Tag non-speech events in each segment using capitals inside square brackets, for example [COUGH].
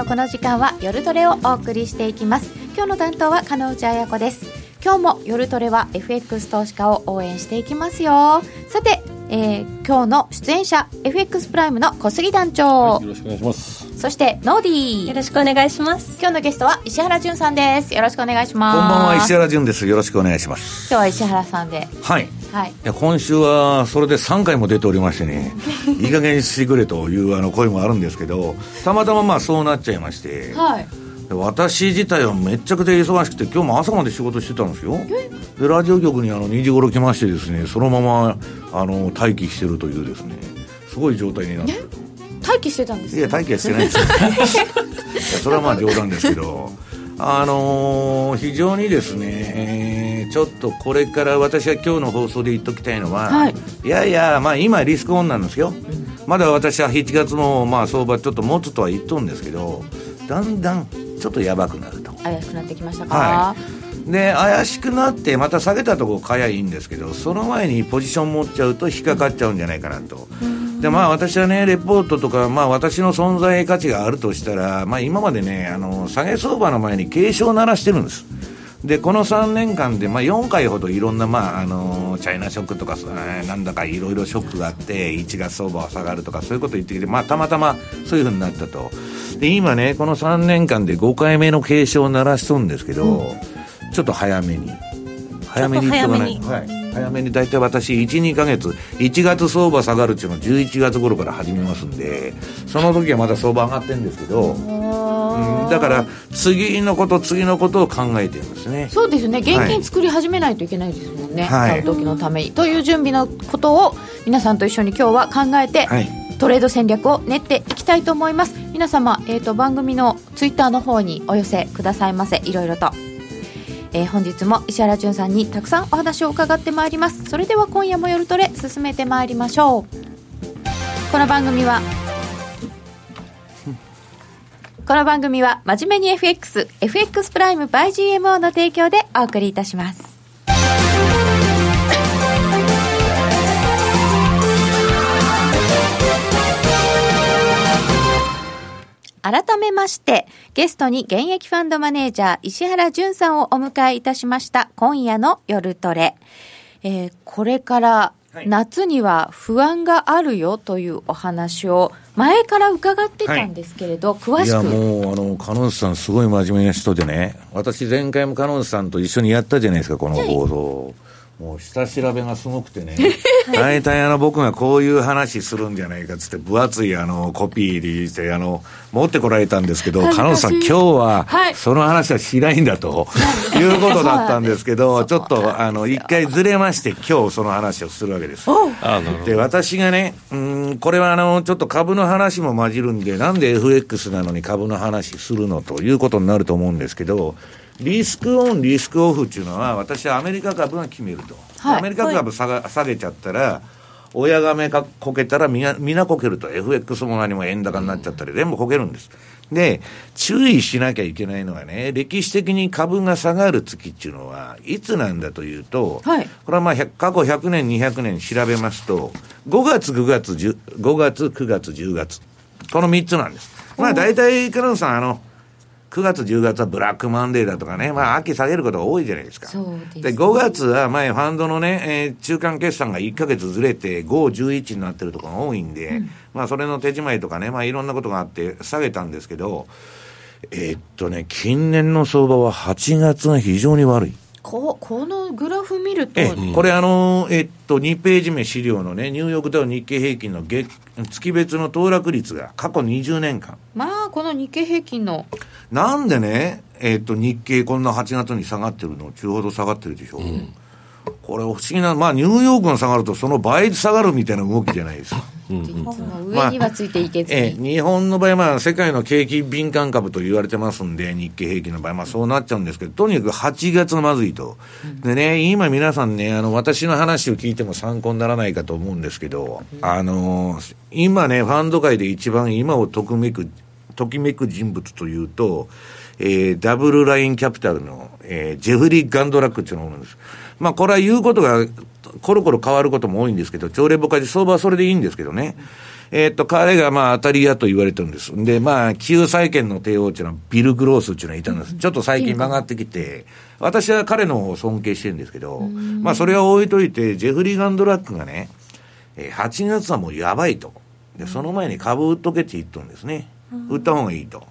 のこの時間は夜トレをお送りしていきます。今日の担当は加納内彩子です。今日も夜トレは FX 投資家を応援していきますよ。さてえー、今日の出演者 FX プライムの小杉団長、はい、よろしくお願いします。そしてノーディー。よろしくお願いします。今日のゲストは石原潤さんです。よろしくお願いします。こんばんは石原潤です。よろしくお願いします。今日は石原さんで。はいはい、いや今週はそれで3回も出ておりましてね [LAUGHS] いい加減にしてくれというあの声もあるんですけどたまたままあそうなっちゃいまして、はい、私自体はめちゃくちゃ忙しくて今日も朝まで仕事してたんですよ。でラジオ局にあの2時頃来ましてですねそのままあの待機してるというですねすごい状態になって。待機してたんですいや待機はしてないですよ。[LAUGHS] それはまあ冗談ですけどあのー、非常にですね、えー、ちょっとこれから私は今日の放送で言っときたいのは、はい、いやいや、まあ、今、リスクオンなんですよ、うん、まだ私は7月のまあ相場、ちょっと持つとは言っとるんですけど、だんだんちょっとやばくなると。怪しくなってきましたか、はい、で怪しくなってまた下げたところ買えばいいんですけどその前にポジション持っちゃうと引っかかっちゃうんじゃないかなと。でまあ私はねレポートとか、まあ、私の存在価値があるとしたら、まあ、今までねあの下げ相場の前に警鐘を鳴らしてるんです。でこの3年間で、まあ、4回ほどいろんな、まああのチャイナショックとか、えー、なんだかいろいろショックがあって1月相場は下がるとかそういうこと言ってきて、まあ、たまたまそういうふうになったと。で今ねこの3年間で5回目の警鐘を鳴らしとるんですけど、うん、ちょっと早めに。早めに言っとかない。はい。早めに大体私12か月1月相場下がるっていうのは11月頃から始めますんでその時はまだ相場上がってるんですけど、うん、だから次のこと次のことを考えてるんですね。そうですね。現金作り始めないといけないですもんね、はい、買う時のために。という準備のことを皆さんと一緒に今日は考えて、はい、トレード戦略を練っていきたいと思います。皆様、えーと番組のツイッターの方にお寄せくださいませ。いろいろと。えー、本日も石原潤さんにたくさんお話を伺ってまいります。それでは今夜も夜トレ進めてまいりましょう。この番組はこの番組は真面目に FX FX プライム by GMO の提供でお送りいたします改めまして、ゲストに現役ファンドマネージャー石原淳さんをお迎えいたしました今夜の夜トレ。えー、これから夏には不安があるよというお話を前から伺ってたんですけれど、はい、詳しく。いやもうあのカノンさんすごい真面目な人でね。私前回もカノンさんと一緒にやったじゃないですかこの放送もう下調べがすごくてね、[LAUGHS] 大体あの僕がこういう話するんじゃないかっつって、分厚いあのコピーして、あの持ってこられたんですけど、彼女さん、今日はその話はしないんだと、いうことだったんですけど、[LAUGHS] ちょっとあの一回ずれまして、今日その話をするわけです。で、私がね、うん、これはあのちょっと株の話も混じるんで、なんで FX なのに株の話するのということになると思うんですけど、リスクオン、リスクオフっていうのは、私はアメリカ株が決めると。はい、アメリカ株下が、下げちゃったら、親がめがこけたらみな、みなこけると。FX も何も円高になっちゃったり、全部こけるんです。で、注意しなきゃいけないのはね、歴史的に株が下がる月っていうのは、いつなんだというと、はい、これはまあ、過去100年、200年調べますと、5月、9月、5月、9月、10月。この3つなんです。まあ、大体、カノンさん、あの、9月、10月はブラックマンデーだとかね、まあ、秋下げることが多いじゃないですか。で、ね、5月は前、ファンドのね、えー、中間決算が1か月ずれて、5、11になってるところが多いんで、うん、まあ、それの手仕舞いとかね、まあ、いろんなことがあって下げたんですけど、えー、っとね、近年の相場は8月が非常に悪い。ここのグラフ見ると、これあの、えっと、2ページ目資料のね、ニューヨークダウ日経平均の月月別の騰落率が過去20年間。まあ、この日経平均の。なんでね、えっと、日経こんな8月に下がってるの、中ほど下がってるでしょ。うんこれ不思議な、まあ、ニューヨークが下がると、その倍下がるみたいな動きじゃないですか。[LAUGHS] 上にはついていけず、まあ、え日本の場合は、まあ、世界の景気敏感株と言われてますんで、日経平均の場合、まあ、そうなっちゃうんですけど、とにかく8月のまずいと。でね、今皆さんね、あの、私の話を聞いても参考にならないかと思うんですけど、あの、今ね、ファンド界で一番今をとくめく、ときめく人物というと、えー、ダブルラインキャピタルの、えー、ジェフリー・ガンドラックっていうのがおるんです。まあ、これは言うことが、コロコロ変わることも多いんですけど、朝礼誤解で相場はそれでいいんですけどね。えっ、と、彼がまあ当たり屋と言われてるんです。で、まあ、旧債権の帝王っていうのはビル・グロースっていうのはいたんです。ちょっと最近曲がってきて、私は彼の方を尊敬してるんですけど、まあ、それは置いといて、ジェフリー・ガンドラックがね、8月はもうやばいと。で、その前に株売っとけって言っとるんですね。売った方がいいと。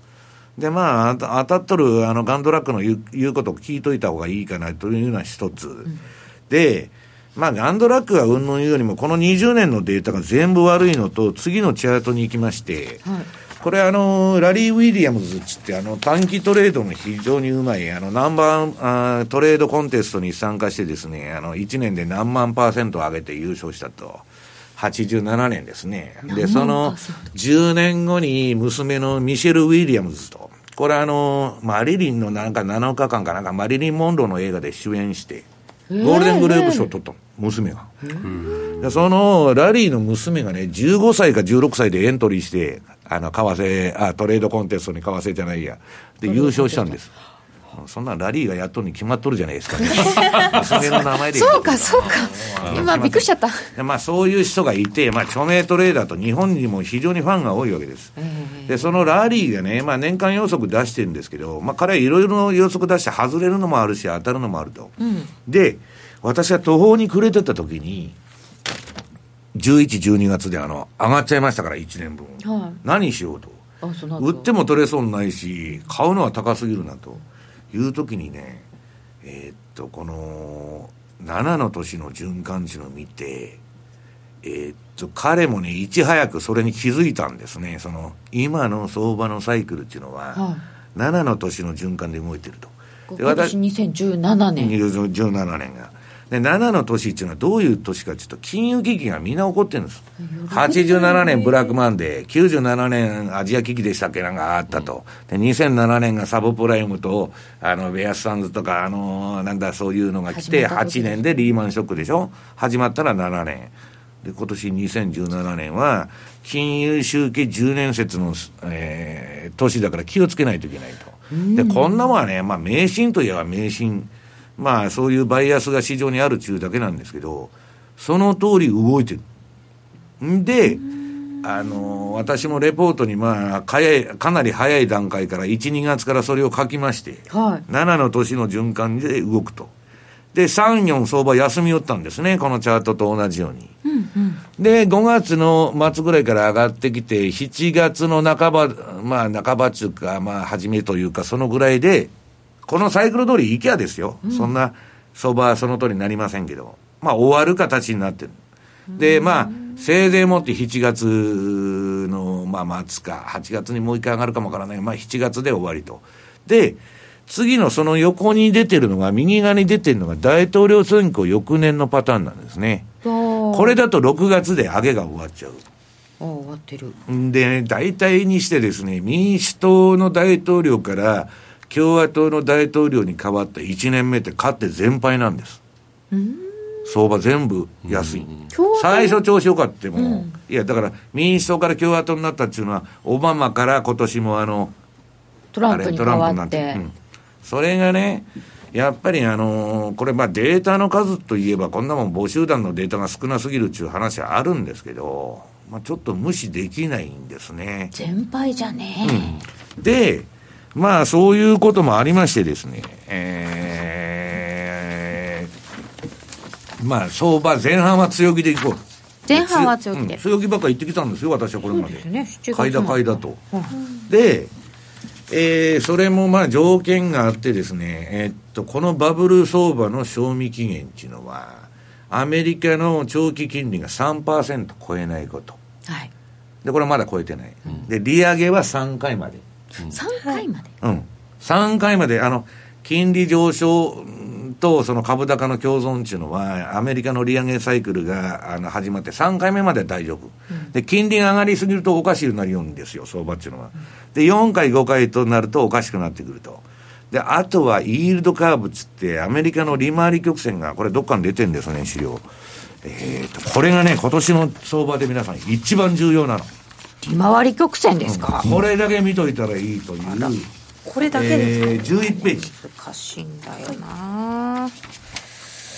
で、まあ、当たっとる、あの、ガンドラックの言う言うことを聞いといた方がいいかなというのは一つ。うん、で、まあ、ガンドラックがうんぬん言うよりも、この20年のデータが全部悪いのと、次のチャートに行きまして、はい、これあの、ラリー・ウィリアムズっつって、あの、短期トレードの非常にうまい、あの、ナンバーあトレードコンテストに参加してですね、あの、1年で何万パーセント上げて優勝したと。87年ですね。で、その10年後に娘のミシェル・ウィリアムズと、これあの、マリリンのなんか7日間かなんかマリリン・モンローの映画で主演して、ゴールデングレープ賞取った娘が。でそのラリーの娘がね、15歳か16歳でエントリーして、あの、為替、あ、トレードコンテストに為替じゃないや。で、優勝したんです。そんなラリーがやっとるに決まっとるじゃないですか、ね、[LAUGHS] 娘の名前でそうかそうか。今びっくりしちゃった。まあそういう人がいて、まあ、著名トレーダーと日本にも非常にファンが多いわけです、でそのラリーがね、まあ、年間予測出してるんですけど、まあ、彼はいろいろ予測出して外れるのもあるし当たるのもあると、うん、で私は途方に暮れてた時に11、12月であの上がっちゃいましたから、1年分、はい、何しようと、売っても取れそうにないし、買うのは高すぎるなと。いう時にねえー、っとこの7の年の循環値の見てえー、っと彼もねいち早くそれに気づいたんですね。その今の相場のサイクルっていうのは、はい、7の年の循環で動いてると。で私2017年。17年がで、7の年っていうのはどういう年かというと、金融危機がみんな起こってるんです。87年ブラックマンデー、97年アジア危機でしたっけなんかあったと。で、2007年がサブプライムと、あの、ベアスサンズとか、あの、なんだ、そういうのが来て、8年でリーマンショックでしょ始まったら7年。で、今年2017年は、金融周期10年説の、えー、年だから気をつけないといけないと。で、こんなもんはね、まあ、迷信といえば迷信。まあそういうバイアスが市場にある中だけなんですけど、その通り動いてる。んで、あの、私もレポートにまあ、かやかなり早い段階から1、2月からそれを書きまして、はい、7の年の循環で動くと。で、3、4相場休み寄ったんですね、このチャートと同じように。うんうん、で、5月の末ぐらいから上がってきて、7月の半ば、まあ半ばっていうか、まあ初めというか、そのぐらいで、このサイクル通り行きゃですよ、うん、そんな相場はその通りになりませんけど、まあ終わる形になってる。で、まあ、せいぜいもって7月の、まあ、末か、8月にもう一回上がるかもわからない。まあ、7月で終わりと。で、次のその横に出てるのが、右側に出てるのが大統領選挙翌年のパターンなんですね。これだと6月で上げが終わっちゃう。終わってる。で、ね、大体にしてですね、民主党の大統領から、共和党の大統領に変わった1年目って勝って全敗なんです。相場全部安い。最初調子よかっても、うん、いや、だから民主党から共和党になったっていうのは、オバマから今年もあの、トランプに変わって。うん、それがね、やっぱりあのー、これまあデータの数といえばこんなもん母集団のデータが少なすぎるっていう話はあるんですけど、まあちょっと無視できないんですね。全敗じゃねえ、うん、で、まあ、そういうこともありましてですね、えー、まあ、相場前半は強気でいこう。前半は強気で、うん、強気ばっかり言ってきたんですよ、私はこれまで。でね、買いだ買いだと。うん、で、えー、それもまあ条件があってですね、えー、っと、このバブル相場の賞味期限っていうのは、アメリカの長期金利が3%超えないこと。はい。で、これまだ超えてない。うん、で、利上げは3回まで。3回まで、うん、3回まであの金利上昇とその株高の共存っていうのは、アメリカの利上げサイクルがあの始まって3回目まで大丈夫、うん、で、金利が上がりすぎるとおかしくなるようんですよ、相場っていうのは。で、4回、5回となるとおかしくなってくると。で、あとはイールドカーブっつって、アメリカの利回り曲線が、これどっかに出てるんですね、資料。えっ、ー、と、これがね、今年の相場で皆さん一番重要なの。利回り曲線ですか、うん、これだけ見といたらいいという。これだけですか、えー、11ページ。難しいんだよな。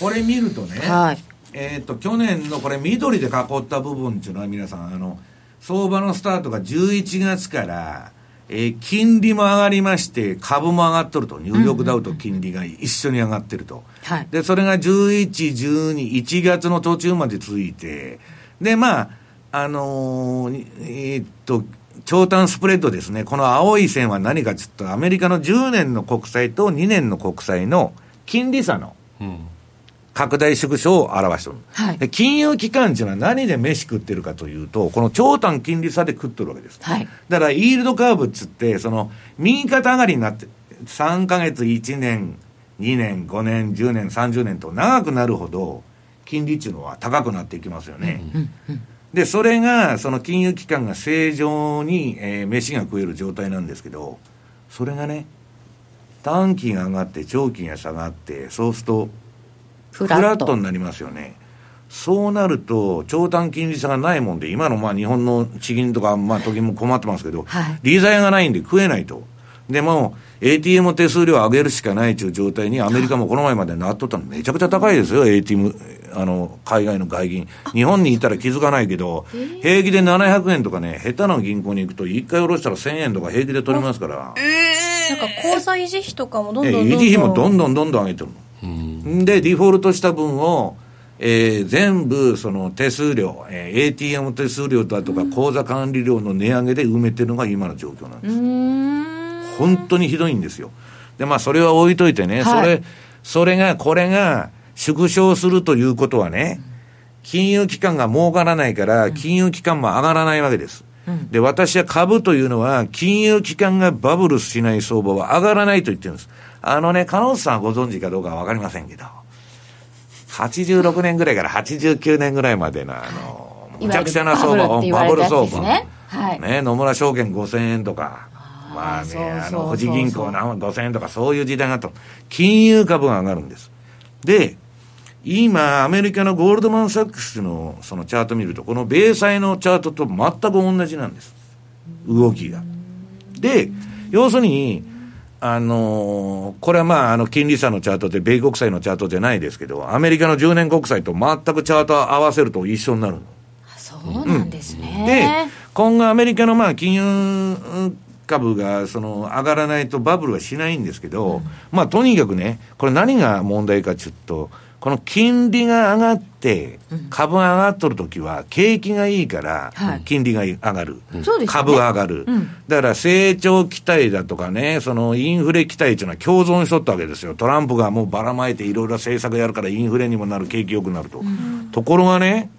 これ見るとね、はい、えっ、ー、と去年のこれ緑で囲った部分っていうのは皆さんあの相場のスタートが11月から、えー、金利も上がりまして、株も上がっとると、ニューヨークダウと金利が一緒に上がってると、はい、でそれが11、12、1月の途中まで続いて、で、まあ、あのー、えー、っと、長短スプレッドですね、この青い線は何かちょっと、アメリカの10年の国債と2年の国債の金利差の拡大縮小を表してる、はい、金融機関っていうのは何で飯食ってるかというと、この長短金利差で食ってるわけです。はい、だから、イールドカーブっつって、その、右肩上がりになって、3か月、1年、2年、5年、10年、30年と長くなるほど、金利っていうのは高くなっていきますよね。うんうん、で、それが、その金融機関が正常に、えー、飯が食える状態なんですけど、それがね、短期が上がって長期が下がって、そうすると、フラットになりますよね。そうなると、長短金利差がないもんで、今のまあ日本の地銀とか、まあ時も困ってますけど、はい、利材がないんで食えないと。でも、ATM 手数料上げるしかないという状態に、アメリカもこの前までなっとったの、めちゃくちゃ高いですよ、ATM、あの、海外の外銀。日本にいたら気づかないけど、平気で700円とかね、下手な銀行に行くと、1回下ろしたら1000円とか平気で取りますから。えー、なんか口座維持費とかもどんどんどんどん。維持費もどんどんどんどん上げてるの。で、デフォルトした分を、えー、全部その手数料、えー、ATM 手数料だとか口座管理料の値上げで埋めてるのが今の状況なんです。本当にひどいんですよ。で、まあそれは置いといてね、はい、それ、それが、これが縮小するということはね、金融機関が儲からないから、金融機関も上がらないわけです。で、私は株というのは、金融機関がバブルしない相場は上がらないと言ってるんです。あのね、彼女さんご存知かどうかわかりませんけど、86年ぐらいから89年ぐらいまでの、あの、むちゃくちゃな相場、バブル相場。ね、はい、ね、野村証券5000円とか、まあね、あの、富士銀行何5000円とか、そういう時代があった。金融株が上がるんです。で、今、アメリカのゴールドマン・サックスのそのチャート見ると、この米債のチャートと全く同じなんです。動きが。で、要するに、あのー、これはまあ、あの、金利差のチャートで、米国債のチャートじゃないですけど、アメリカの10年国債と全くチャート合わせると一緒になるの。そうなんですね。うん、で、今後アメリカのまあ、金融株がその上がらないとバブルはしないんですけど、うん、まあ、とにかくね、これ何が問題かちょっと、この金利が上がって、株が上がっとるときは、景気がいいから、金利が上がる、株が上がる、だから成長期待だとかね、そのインフレ期待っていうのは共存しとったわけですよ。トランプがもうばらまいていろいろ政策やるからインフレにもなる、景気良くなると。ところがね、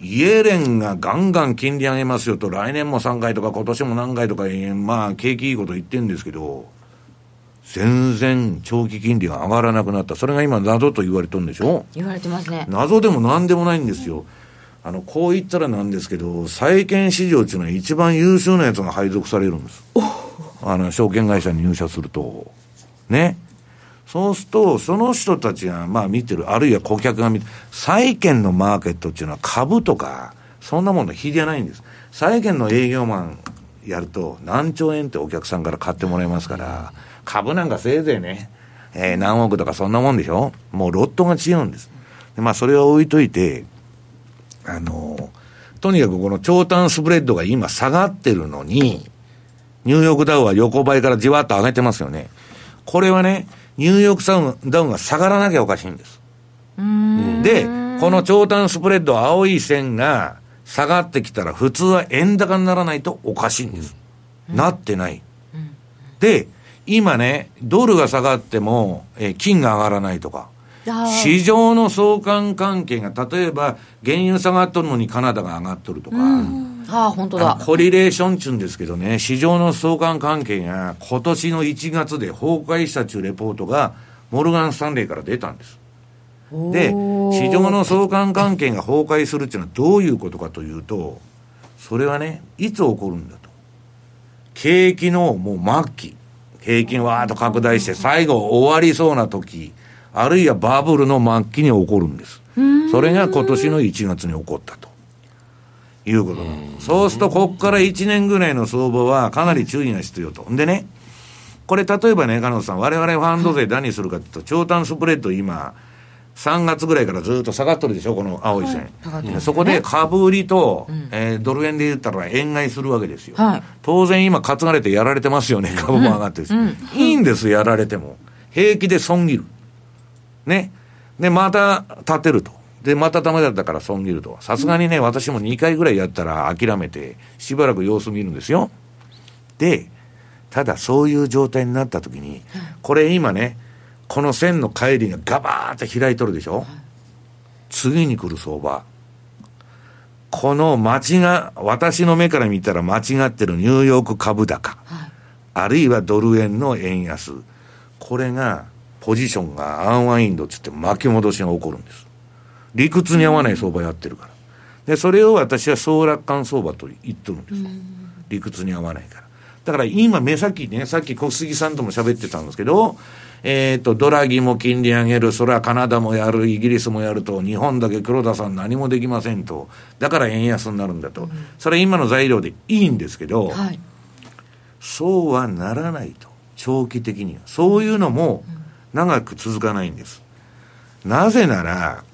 イエレンがガンガン金利上げますよと、来年も3回とか今年も何回とか、まあ景気いいこと言ってるんですけど、全然長期金利が上がらなくなった。それが今謎と言われてるんでしょ？言われてますね。謎でも何でもないんですよ。あの、こう言ったらなんですけど、債券市場っていうのは一番優秀なやつが配属されるんです。あの、証券会社に入社すると。ね。そうすると、その人たちが、まあ見てる、あるいは顧客が見てる、債券のマーケットっていうのは株とか、そんなもの比じゃないんです。債券の営業マンやると、何兆円ってお客さんから買ってもらえますから、株なんかせいぜいね、えー、何億とかそんなもんでしょ？もうロットが違うんです。でまあそれは置いといて、あのとにかくこの長短スプレッドが今下がってるのに、ニューヨークダウは横ばいからじわっと上げてますよね。これはね、ニューヨークダウンが下がらなきゃおかしいんです。で、この長短スプレッド青い線が下がってきたら普通は円高にならないとおかしいんです。なってない。で、今ね、ドルが下がっても、えー、金が上がらないとか、市場の相関関係が、例えば、原油下がっとるのにカナダが上がっとるとか、ああ、本当だ。コリレーションっちゅうんですけどね、市場の相関関係が今年の1月で崩壊したっちゅうレポートが、モルガン・スタンレーから出たんです。で、市場の相関関係が崩壊するっていうのはどういうことかというと、それはね、いつ起こるんだと。景気のもう末期。平均わーっと拡大して最後終わりそうな時、あるいはバブルの末期に起こるんです。それが今年の1月に起こったと。いうことそうすると、ここから1年ぐらいの相場はかなり注意が必要と。んでね、これ例えばね、金野さん、我々ファンド税何するかというと、長短スプレッド今、3月ぐらいからずっと下がっとるでしょ、この青い線。はいね、そこで株売りと、うん、えー、ドル円で言ったら円買いするわけですよ。はい、当然今、担がれてやられてますよね、株も上がってる、うんうん、いいんです、やられても。平気で損切る。ね。で、また立てると。で、またダメだったから損切ると。さすがにね、私も2回ぐらいやったら諦めて、しばらく様子見るんですよ。で、ただそういう状態になった時に、これ今ね、この線の帰りがガバーって開いとるでしょ、次に来る相場。この間違、私の目から見たら間違ってるニューヨーク株高、はい、あるいはドル円の円安、これが、ポジションがアンワインドっつって巻き戻しが起こるんです。理屈に合わない相場やってるから。で、それを私は総楽観相場と言っとるんです。理屈に合わないから。だから今、目先ね、さっき小杉さんとも喋ってたんですけど、えっ、ー、と、ドラギも金利上げる、それはカナダもやる、イギリスもやると、日本だけ黒田さん何もできませんと。だから円安になるんだと。うん、それは今の材料でいいんですけど、はい、そうはならないと。長期的には。そういうのも長く続かないんです。なぜなら、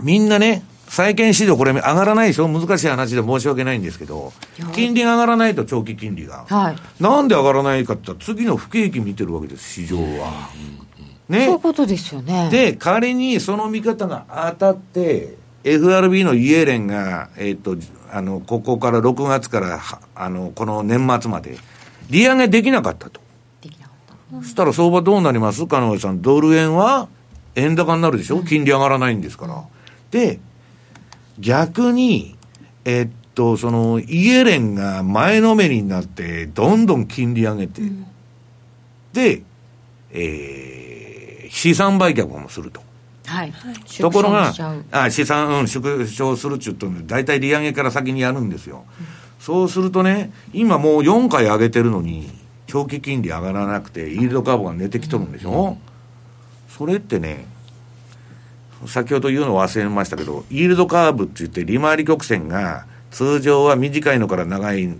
みんなね、債券市場これ上がらないでしょ？難しい話で申し訳ないんですけど、金利が上がらないと長期金利が。はい。なんで上がらないかって言ったら次の不景気見てるわけです、市場は。ね。そういうことですよね。で、仮にその見方が当たって、FRB のイエレンが、えっ、ー、と、あの、ここから6月から、あの、この年末まで、利上げできなかったと。そしたら相場どうなります？金上さん。ドル円は円高になるでしょ、うん、金利上がらないんですから。で、逆に、えっと、その、イエレンが前のめりになって、どんどん金利上げて、うん、で、えー、資産売却もすると。はい。ところが、あ資産、うん、縮小するっちゅうと、大体利上げから先にやるんですよ。うん、そうするとね、今もう4回上げてるのに、長期金利上がらなくて、イールドカーブが寝てきとるんでしょ、うん、それってね、先ほど言うの忘れましたけど、イールドカーブって言って利回り曲線が通常は短いのから長い、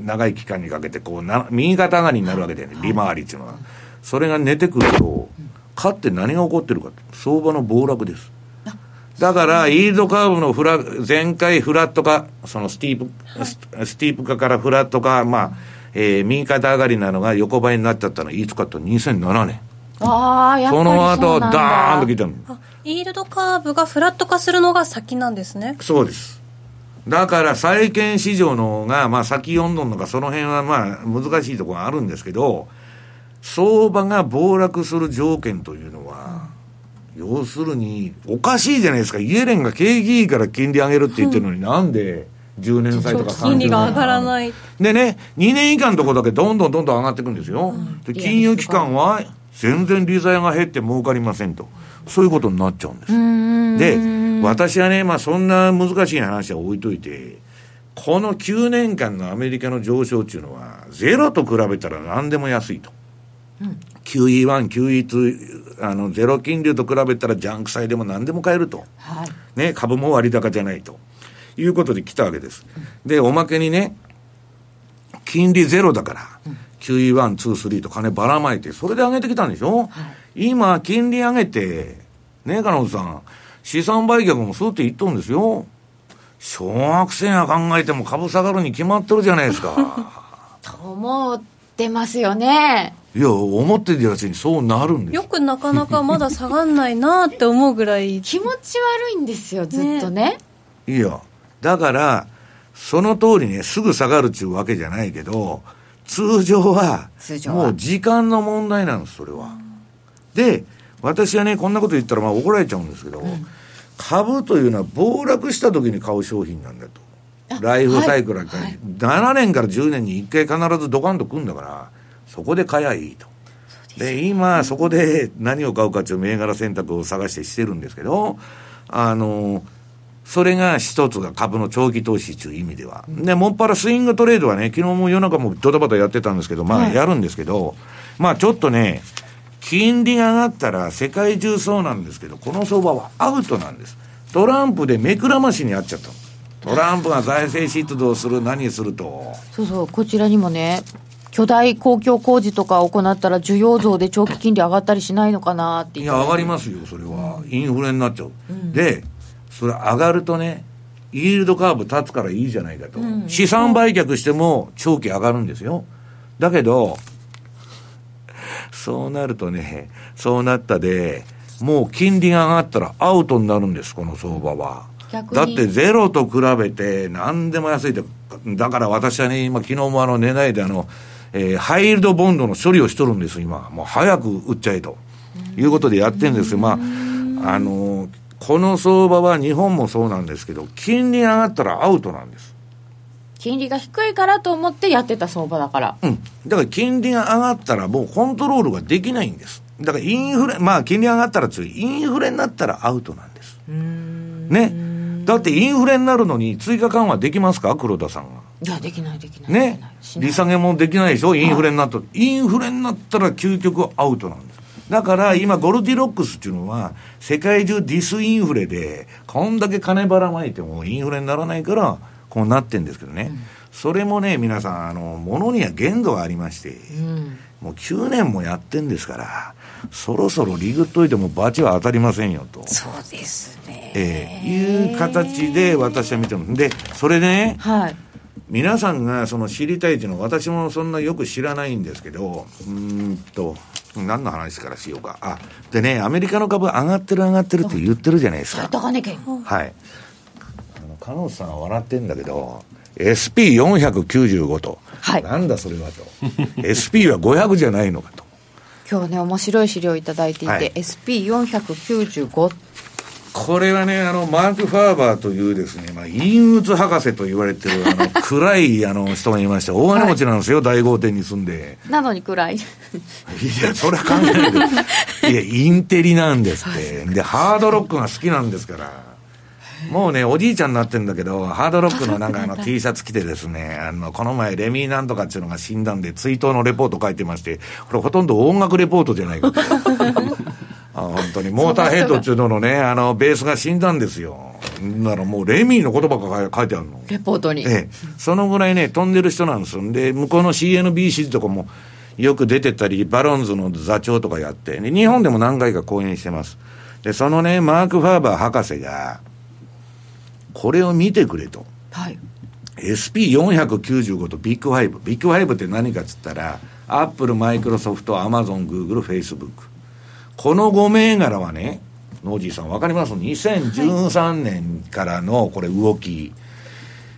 長い期間にかけてこうな、右肩上がりになるわけだよね、利回りっていうのは。それが寝てくると、かって何が起こってるか相場の暴落です。だから、イールドカーブのフラ、前回フラット化、そのスティープ、スティープ化からフラット化、まあ、えー、右肩上がりなのが横ばいになっちゃったのは、いつかと2007年。ああ、やっぱりその後、ダーンと来たの。イールドカーブがフラット化するのが先なんですね。そうです。だから債券市場のが、まあ先読んどんのか、その辺はまあ難しいところがあるんですけど、相場が暴落する条件というのは、要するに、おかしいじゃないですか。イエレンが景気いいから金利上げるって言ってるのに、なんで、10年債とか30年金利が上がらない。でね、2年以下のところだけどんどんどんどん上がっていくんですよ。うん、で金融機関は全然利材が減って儲かりませんと。そういうことになっちゃうんです。で、私はね、まあそんな難しい話は置いといて、この9年間のアメリカの上昇っていうのは、ゼロと比べたら何でも安いと。うん、QE1、QE2、あの、ゼロ金利と比べたらジャンク債でも何でも買えると。はい、ね、株も割高じゃないと。いうことで来たわけです。で、おまけにね、金利ゼロだから、うん、QE1、2、3と金ばらまいて、それで上げてきたんでしょ、はい、今、金利上げて、ねえ、金本さん、資産売却もそうって言っとるんですよ。小学生が考えても株下がるに決まってるじゃないですか。[LAUGHS] と思ってますよね。いや、思ってるやつにそうなるんですよくなかなかまだ下がんないなって思うぐらい。[LAUGHS] 気持ち悪いんですよ、ずっとね。ねいや、だから、その通りね、すぐ下がるっちゅうわけじゃないけど、通常は、もう時間の問題なんです、それは。で、私はね、こんなこと言ったらまあ怒られちゃうんですけど、うん、株というのは暴落した時に買う商品なんだと。ライフサイクルが、はい、7年から10年に1回必ずドカンと来るんだから、そこで買やいいと。で、今、そこで何を買うかっていう銘柄選択を探してしてるんですけど、あの、それが一つが株の長期投資という意味では。で、もっぱらスイングトレードはね、昨日も夜中もドタバタやってたんですけど、まあやるんですけど、はい、まあちょっとね、金利が上がったら世界中そうなんですけど、この相場はアウトなんです。トランプで目くらましにあっちゃったトランプが財政出動する、何すると。そうそう、こちらにもね、巨大公共工事とか行ったら需要増で長期金利上がったりしないのかなっていや、上がりますよ、それは。インフレになっちゃう。うん、で、それ上がるとね、イールドカーブ立つからいいじゃないかと。うん、資産売却しても長期上がるんですよ。だけど、そうなるとね、そうなったで、もう金利が上がったらアウトになるんです、この相場は。だってゼロと比べて何でも安いで、だから私はね、今昨日もあの寝ないであの、えー、ハイールドボンドの処理をしとるんです、今。もう早く売っちゃえと。いうことでやってるんですよ。まあ、あのー、この相場は日本もそうなんですけど、金利上がったらアウトなんです。金利が低いからと思ってやってた相場だから。うん。だから金利が上がったらもうコントロールができないんです。だからインフレ、まあ金利上がったら強い。インフレになったらアウトなんです。ね。だってインフレになるのに追加緩和できますか？黒田さんが。いや、できない、できない。ね。利下げもできないでしょ？インフレになった、インフレになったら究極アウトなんです。だから今、ゴルディロックスっていうのは、世界中ディスインフレで、こんだけ金ばらまいてもインフレにならないから、こうなってんですけどね。うん、それもね、皆さん、あの、ものには限度がありまして、うん、もう9年もやってんですから、そろそろリグっといても罰は当たりませんよと。そうですね。ええー、いう形で私は見てます。で、それでね、はい、皆さんがその知りたいっていうのは私もそんなよく知らないんですけど、うんと、何の話からしようか。あ、でね、アメリカの株上がってる上がってるって言ってるじゃないですか。高値圏。はい。あの、加納さんは笑ってんだけど、SP495 と。はい。なんだそれはと。[LAUGHS] SP は500じゃないのかと。今日ね、面白い資料をいただいていて、はい、SP495。これはね、あの、マーク・ファーバーというですね、まあ、陰鬱博士と言われてる、あの、[LAUGHS] 暗い、あの、人がいました。大金持ちなんですよ、はい、大豪邸に住んで。なのに暗い。いや、それは考えないで。[LAUGHS] いや、インテリなんですって。で、ハードロックが好きなんですから。もうね、おじいちゃんになってんだけど、ハードロックのなんかあの [LAUGHS] T シャツ着てですね、あの、この前レミーなんとかっていうのが死んだんで、追悼のレポート書いてまして、これほとんど音楽レポートじゃないかと。あ本当に、モーターヘッドっていうののね、あの、ベースが死んだんですよ。ならもうレミーの言葉が書いてあるの。レポートに。ええ。そのぐらいね、飛んでる人なんですんで、向こうの CNBC とかもよく出てたり、バロンズの座長とかやって、日本でも何回か講演してます。で、そのね、マーク・ファーバー博士が、これを見てくれと。はい。SP495 とビッグファイブ。ビッグファイブって何かっつったら、アップル、マイクロソフト、アマゾン、グーグル、フェイスブック。この5銘柄はね、ノージーさんわかります ?2013 年からのこれ動き。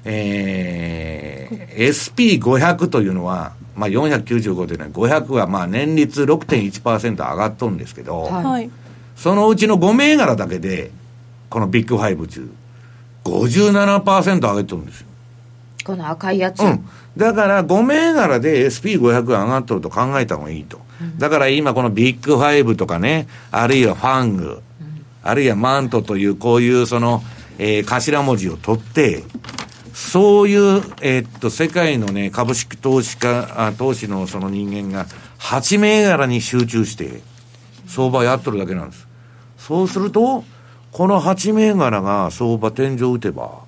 えー、SP500 というのは、まあ、495というのは500はまあ年率6.1%上がっとるんですけど、はい、そのうちの5銘柄だけで、このビッグファイブ中、57%上げてるんですよ。この赤いやつ。うん。だから5銘柄で SP500 上がっとると考えた方がいいと。だから今このビッグファイブとかね、あるいは FANG、あるいはマントというこういうその、えー、頭文字を取って、そういう、えー、っと、世界のね、株式投資家、あ投資のその人間が8銘柄に集中して、相場やっとるだけなんです。そうすると、この8銘柄が相場天井打てば、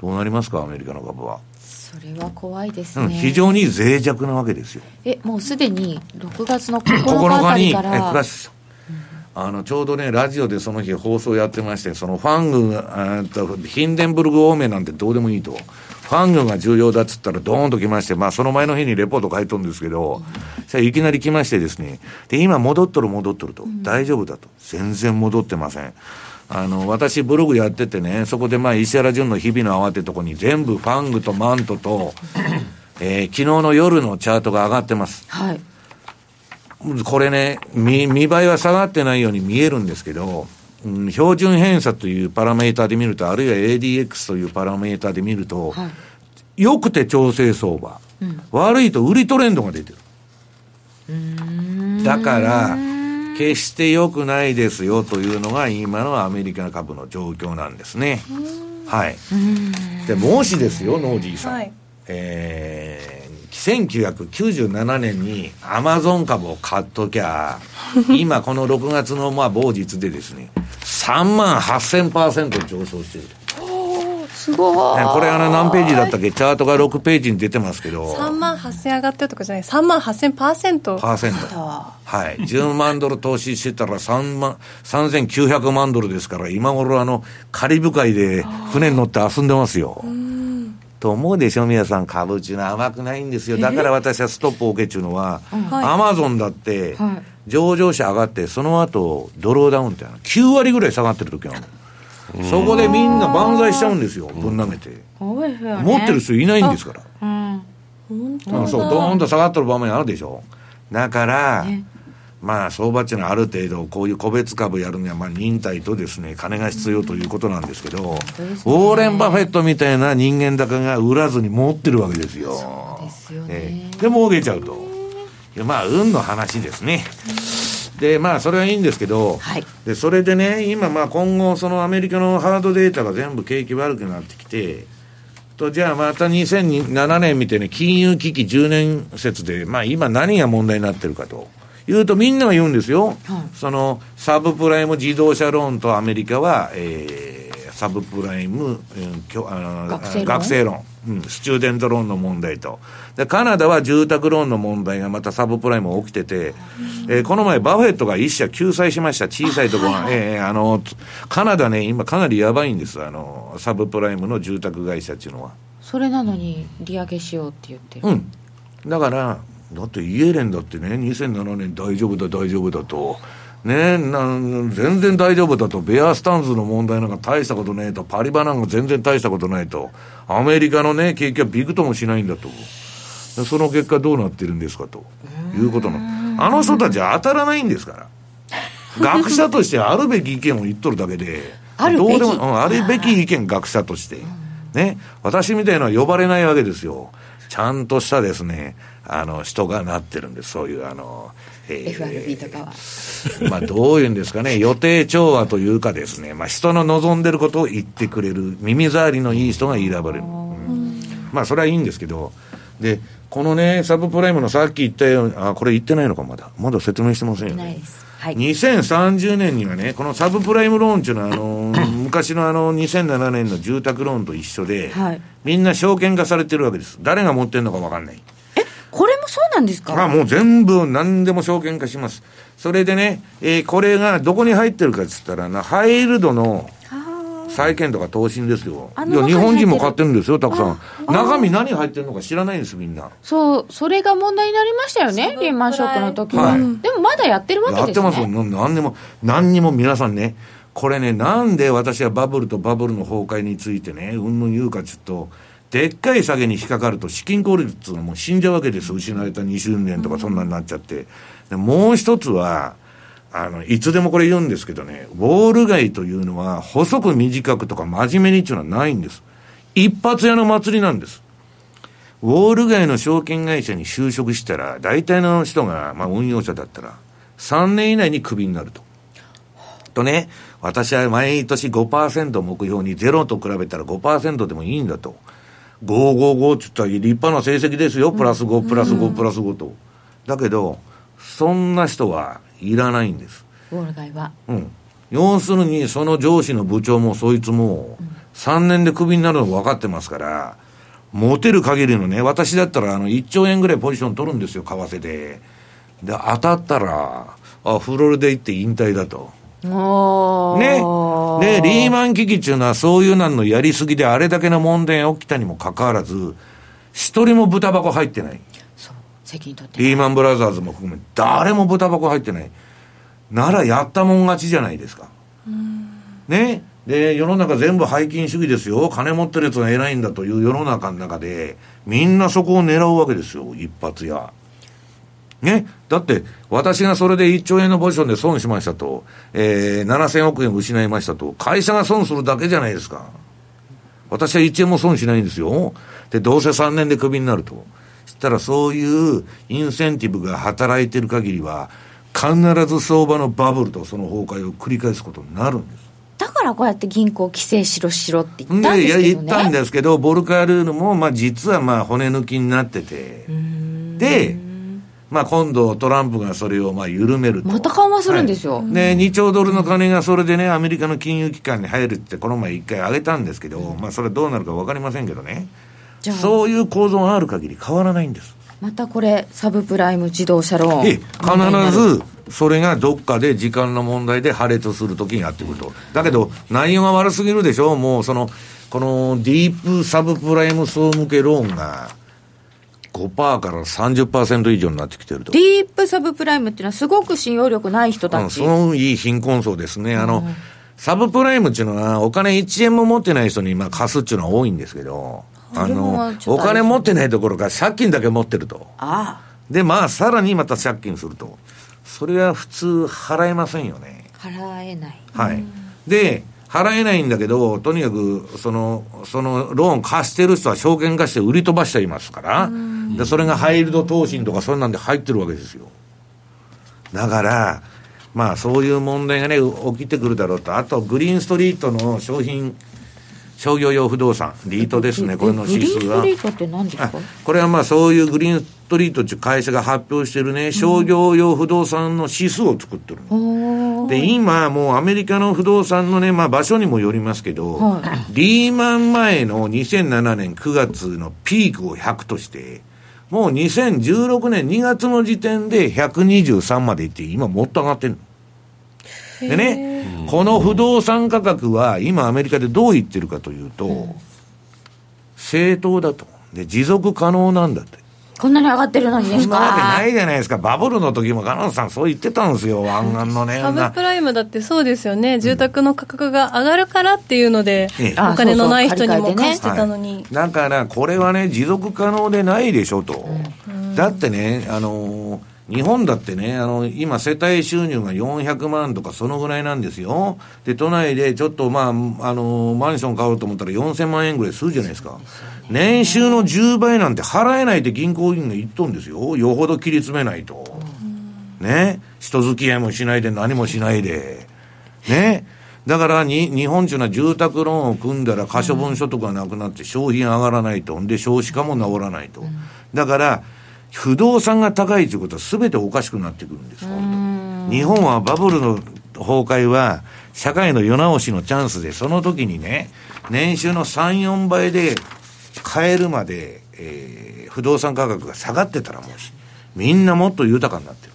どうなりますか、アメリカの株は。それは怖いですね、うん、非常に脆弱なわけですよ。え、もうすでに6月の9日あたりから。クラッシュあの、ちょうどね、ラジオでその日放送やってまして、そのファング、とヒンデンブルグ方面なんてどうでもいいと。ファングが重要だっつったらドーンと来まして、まあその前の日にレポート書いとるんですけど、うん、いきなり来ましてですね、で、今戻っとる戻っとると、うん、大丈夫だと。全然戻ってません。あの、私ブログやっててね、そこでまあ石原淳の日々の慌てとこに全部ファングとマントと、えー、昨日の夜のチャートが上がってます。はい。これね、見、見栄えは下がってないように見えるんですけど、うん、標準偏差というパラメーターで見ると、あるいは ADX というパラメーターで見ると、はい、よくて調整相場、うん、悪いと売りトレンドが出てる。だから、決して良くないですよというのが今のアメリカ株の状況なんですね。はい。で、もしですよ、ノージーさん。はい、えー、1997年にアマゾン株を買っときゃ、[LAUGHS] 今この6月のまあ某日でですね、3万8000%上昇している。すごい。これあの何ページだったっけ？チャートが6ページに出てますけど。3万8000上がってるとかじゃない、3万8000パーセント。パーセント。はい。10万ドル投資してたら3万、3900万ドルですから、今頃あの、カリブ海で船に乗って遊んでますよ。と思うでしょ、皆さん、株っていうのは甘くないんですよ。だから私はストップを受けっていうのは、アマゾンだって、上場者上がって、その後、ドローダウンって9割ぐらい下がってる時なの。そこでみんな万歳しちゃうんですよ、ぶん投げて。持ってる人いないんですから。うん、そう、ドーンと下がってる場面あるでしょ。だから、まあ、相場っていうのはある程度、こういう個別株やるには、まあ、忍耐とですね、金が必要ということなんですけど、ウォーレン・バフェットみたいな人間だかが売らずに持ってるわけですよ。そうですよね。で、儲けちゃうと。まあ、運の話ですね。で、まあ、それはいいんですけど、はい、でそれでね、今、まあ、今後、そのアメリカのハードデータが全部景気悪くなってきて、とじゃあまた2007年みたいに金融危機10年説で、まあ、今、何が問題になってるかと。言うとみんなが言うんですよ、はい、そのサブプライム自動車ローンとアメリカは、えー、サブプライム、えー、学生学生ローン、うん、スチューデントローンの問題と。で、カナダは住宅ローンの問題がまたサブプライム起きてて、えー、この前、バフェットが一社救済しました、小さいところが、えー、あの、カナダね、今かなりやばいんです、あの、サブプライムの住宅会社っていうのは。それなのに、利上げしようって言ってる。うん。だから、だってイエレンだってね、2007年大丈夫だ、大丈夫だと。ねな全然大丈夫だと、ベアスタンズの問題なんか大したことねえと、パリバなんか全然大したことないと、アメリカのね、景気はびくともしないんだと。その結果どうなってるんですかということの。あの人たちは当たらないんですから。学者としてあるべき意見を言っとるだけで、あるべき、うん、あるべき意見、学者として。ね。私みたいなのは呼ばれないわけですよ。ちゃんとしたですね、あの、人がなってるんです。そういう、あの、えー、FRB とかは。[LAUGHS] まあ、どういうんですかね、予定調和というかですね、まあ、人の望んでることを言ってくれる、耳障りのいい人が選ばれる。うん、まあ、それはいいんですけど、で、このね、サブプライムのさっき言ったように、あ、これ言ってないのか、まだ。まだ説明してませんよね。はい、2030年にはね、このサブプライムローンっていうのは、あの、[COUGHS] 昔のあの、2007年の住宅ローンと一緒で、はい、みんな証券化されてるわけです。誰が持ってるのか分かんない。え、これもそうなんですか？あ、もう全部何でも証券化します。それでね、えー、これがどこに入ってるかっつったらな、ハイルドの、債券とか投信ですよ。いや、日本人も買ってるんですよ、たくさん。中身何入ってるのか知らないんです、みんな。そう、それが問題になりましたよね、リーマンショックの時は。はい、でもまだやってるわけですね。やってます何にも、何にも皆さんね、これね、なんで私はバブルとバブルの崩壊についてね、うんぬん言うかちょっと、でっかい下げに引っかかると資金効率がもう死んじゃうわけです。失われた20年とかそんなになっちゃって。でもう一つは、あの、いつでもこれ言うんですけどね、ウォール街というのは、細く短くとか真面目にっていうのはないんです。一発屋の祭りなんです。ウォール街の証券会社に就職したら、大体の人が、まあ運用者だったら、3年以内にクビになると。とね、私は毎年5%目標にゼロと比べたら5%でもいいんだと。555って言ったら立派な成績ですよ。プラス5、プラス5、プラス5と。だけど、そんな人はいらないんです。ウォール街は。うん。要するに、その上司の部長もそいつも、3年でクビになるの分かってますから、持てる限りのね、私だったらあの1兆円ぐらいポジション取るんですよ、為替で。で、当たったら、あ、フロリダ行って引退だと。ね。で、リーマン危機っていうのはそういうなんのやりすぎであれだけの問題が起きたにもかかわらず、一人も豚箱入ってない。責任取ってリーマンブラザーズも含め誰も豚箱入ってない。ならやったもん勝ちじゃないですか。ね。で世の中全部背金主義ですよ。金持ってるやつが偉いんだという世の中の中でみんなそこを狙うわけですよ。一発やね。だって、私がそれで1兆円のポジションで損しましたと、えー、7000億円失いましたと、会社が損するだけじゃないですか。私は1円も損しないんですよ。で、どうせ3年でクビになると。したらそういうインセンティブが働いてる限りは、必ず相場のバブルとその崩壊を繰り返すことになるんです。だからこうやって銀行規制しろしろって言ったんですけど、ね、いや、言ったんですけど、ボルカールールも、まあ実はまあ骨抜きになってて、で、まあ、今度、トランプがそれをまあ緩めると。また緩和するんですよ。はい、で、2兆ドルの金がそれでね、アメリカの金融機関に入るって、この前1回上げたんですけど、まあ、それどうなるか分かりませんけどね。そういう構造がある限り変わらないんです。またこれ、サブプライム自動車ローン。え必ず、それがどっかで時間の問題で破裂するときにやってくると。だけど、内容が悪すぎるでしょもうその、このディープサブプライム層向けローンが、5%から30%以上になってきてると。ディープサブプライムっていうのは、すごく信用力ない人たち。うん、そのいい貧困層ですね。あの、うん、サブプライムっていうのは、お金1円も持ってない人にまあ貸すっていうのは多いんですけど、あの、お金持ってないところから借金だけ持ってると。ああ。で、まあ、さらにまた借金すると。それは普通払えませんよね。払えない。はい。で、払えないんだけど、とにかく、その、そのローン貸してる人は証券化して売り飛ばしていますから、で、それがハイルド投信とかそんなんで入ってるわけですよ。だから、まあそういう問題がね、起きてくるだろうと。あと、グリーンストリートの商品商業用不動産、リートですね、これの指数は。グリーンストリートって何ですか？これはまあそういうグリーンストリートっていう会社が発表してるね、商業用不動産の指数を作ってる、うん、で、今もうアメリカの不動産のね、まあ場所にもよりますけど、はい、リーマン前の2007年9月のピークを100として、もう2016年2月の時点で123までいって、今もっと上がってるの。でね、この不動産価格は今アメリカでどう言ってるかというと、正当だと。で、持続可能なんだって。こんなに上がってるのにですかそんなわけないじゃないですか。バブルの時もガノンさんそう言ってたんですよ。湾岸のね。サブプライムだってそうですよね。住宅の価格が上がるからっていうので、うん、お金のない人にも貸してたのに。ねはい、だからこれはね、持続可能でないでしょと。うん、だってね、あのー日本だってね、あの、今世帯収入が400万とかそのぐらいなんですよ。で、都内でちょっとまあ、あの、マンション買おうと思ったら4000万円ぐらいするじゃないですか。年収の10倍なんて払えないって銀行員が言っとんですよ。よほど切り詰めないと。ね。人付き合いもしないで何もしないで。ね。だからに、日本っていうの住宅ローンを組んだら可処分所得がなくなって消費が上がらないと。で、少子化も治らないと。だから、不動産が高いということは全ておかしくなってくるんです、日本はバブルの崩壊は、社会の世直しのチャンスで、その時にね、年収の3、4倍で買えるまで、えー、不動産価格が下がってたらもし、みんなもっと豊かになってる。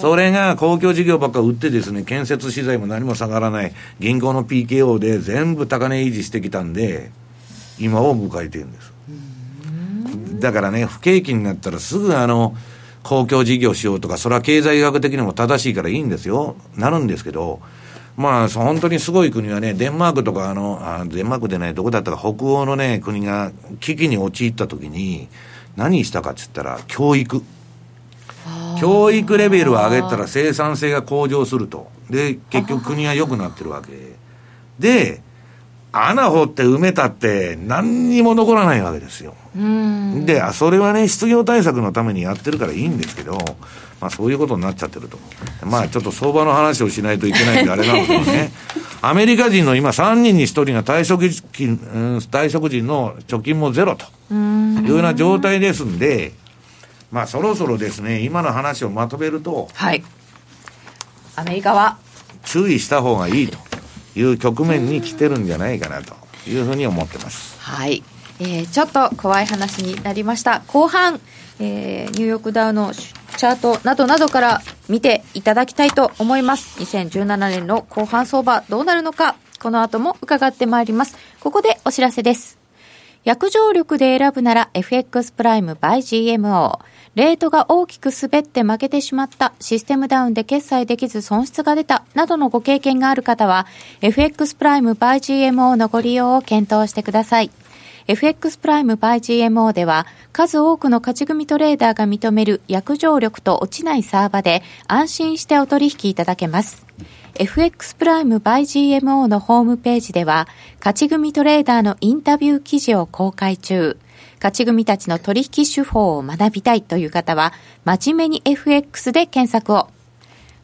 それが公共事業ばっか売ってですね、建設資材も何も下がらない、銀行の PKO で全部高値維持してきたんで、今を迎えてるんです。だからね、不景気になったらすぐあの、公共事業しようとか、それは経済学的にも正しいからいいんですよ。なるんですけど、まあ、本当にすごい国はね、デンマークとか、あの、あデンマークでない、どこだったか、北欧のね、国が危機に陥った時に、何したかっつったら、教育。教育レベルを上げたら生産性が向上すると。で、結局国は良くなってるわけ。で、穴掘って埋めたって何にも残らないわけですよ。で、それはね、失業対策のためにやってるからいいんですけど、まあそういうことになっちゃってると。まあちょっと相場の話をしないといけないんであれなんですけどね。[LAUGHS] アメリカ人の今3人に1人が退職金、退職時の貯金もゼロというような状態ですんで、まあそろそろですね、今の話をまとめると、はい。アメリカは？注意した方がいいと。いう局面に来てるんじゃないかなというふうに思ってます。はい。えー、ちょっと怖い話になりました。後半、えー、ニューヨークダウのチャートなどなどから見ていただきたいと思います。2017年の後半相場どうなるのか、この後も伺ってまいります。ここでお知らせです。約定力で選ぶなら FX プライム by GMO。レートが大きく滑って負けてしまった、システムダウンで決済できず損失が出た、などのご経験がある方は、FX プライム by GMO のご利用を検討してください。FX プライム by GMO では数多くの勝ち組トレーダーが認める約定力と落ちないサーバで安心してお取引いただけます。FX プライム by GMO のホームページでは勝ち組トレーダーのインタビュー記事を公開中。勝ち組たちの取引手法を学びたいという方は、真面目に FX で検索を。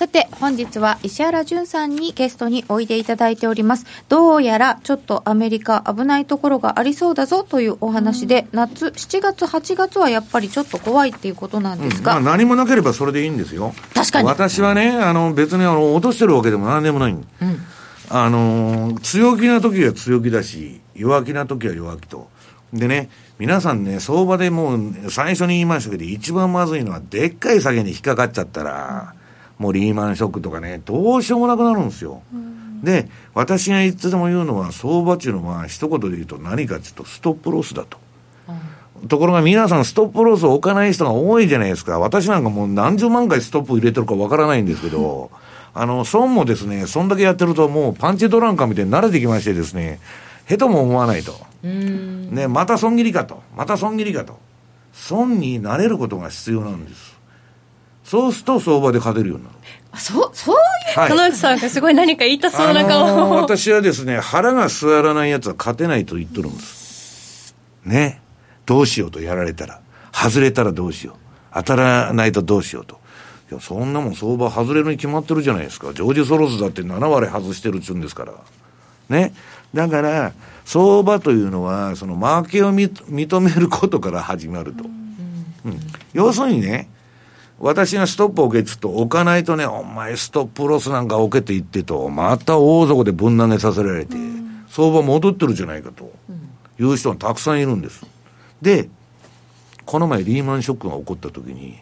さて、本日は石原淳さんにゲストにおいでいただいております。どうやらちょっとアメリカ危ないところがありそうだぞというお話で、夏、7月、8月はやっぱりちょっと怖いっていうことなんですが。うん、まあ、何もなければそれでいいんですよ。確かに。私はね、あの、別にあの、落としてるわけでも何でもない。うん、あの、強気な時は強気だし、弱気な時は弱気と。でね、皆さんね、相場でもう最初に言いましたけど、一番まずいのは、でっかい下げに引っかかっちゃったら、もうリーマンショックとかね、どうしようもなくなるんですよ。で、私がいつでも言うのは、相場っていうのは、一言で言うと何かっていうと、ストップロスだと。ところが皆さんストップロスを置かない人が多いじゃないですか。私なんかもう何十万回ストップ入れてるかわからないんですけど、あの、損もですね、そんだけやってるともうパンチドランカーみたいに慣れてきましてですね、へとも思わないと。ね、また損切りかと。また損切りかと。損になれることが必要なんです。そうすると相場で勝てるようになる。そそういう、はい、金内さんがすごい何か言いたそうな顔、あのー、私はですね、腹が座らないやつは勝てないと言っとるんです。ね。どうしようとやられたら。外れたらどうしよう。当たらないとどうしようと。いや、そんなもん相場外れるに決まってるじゃないですか。ジョージ・ソロスだって7割外してるっちゅうんですから。ね。だから、相場というのは、その負けを認めることから始まると。うん、要するにね、私がストップ置けっつと置かないとね、お前ストップロスなんか置けって言ってと、また大底でぶん投げさせられて、相場戻ってるじゃないかと、いう人がたくさんいるんです。で、この前リーマンショックが起こった時に、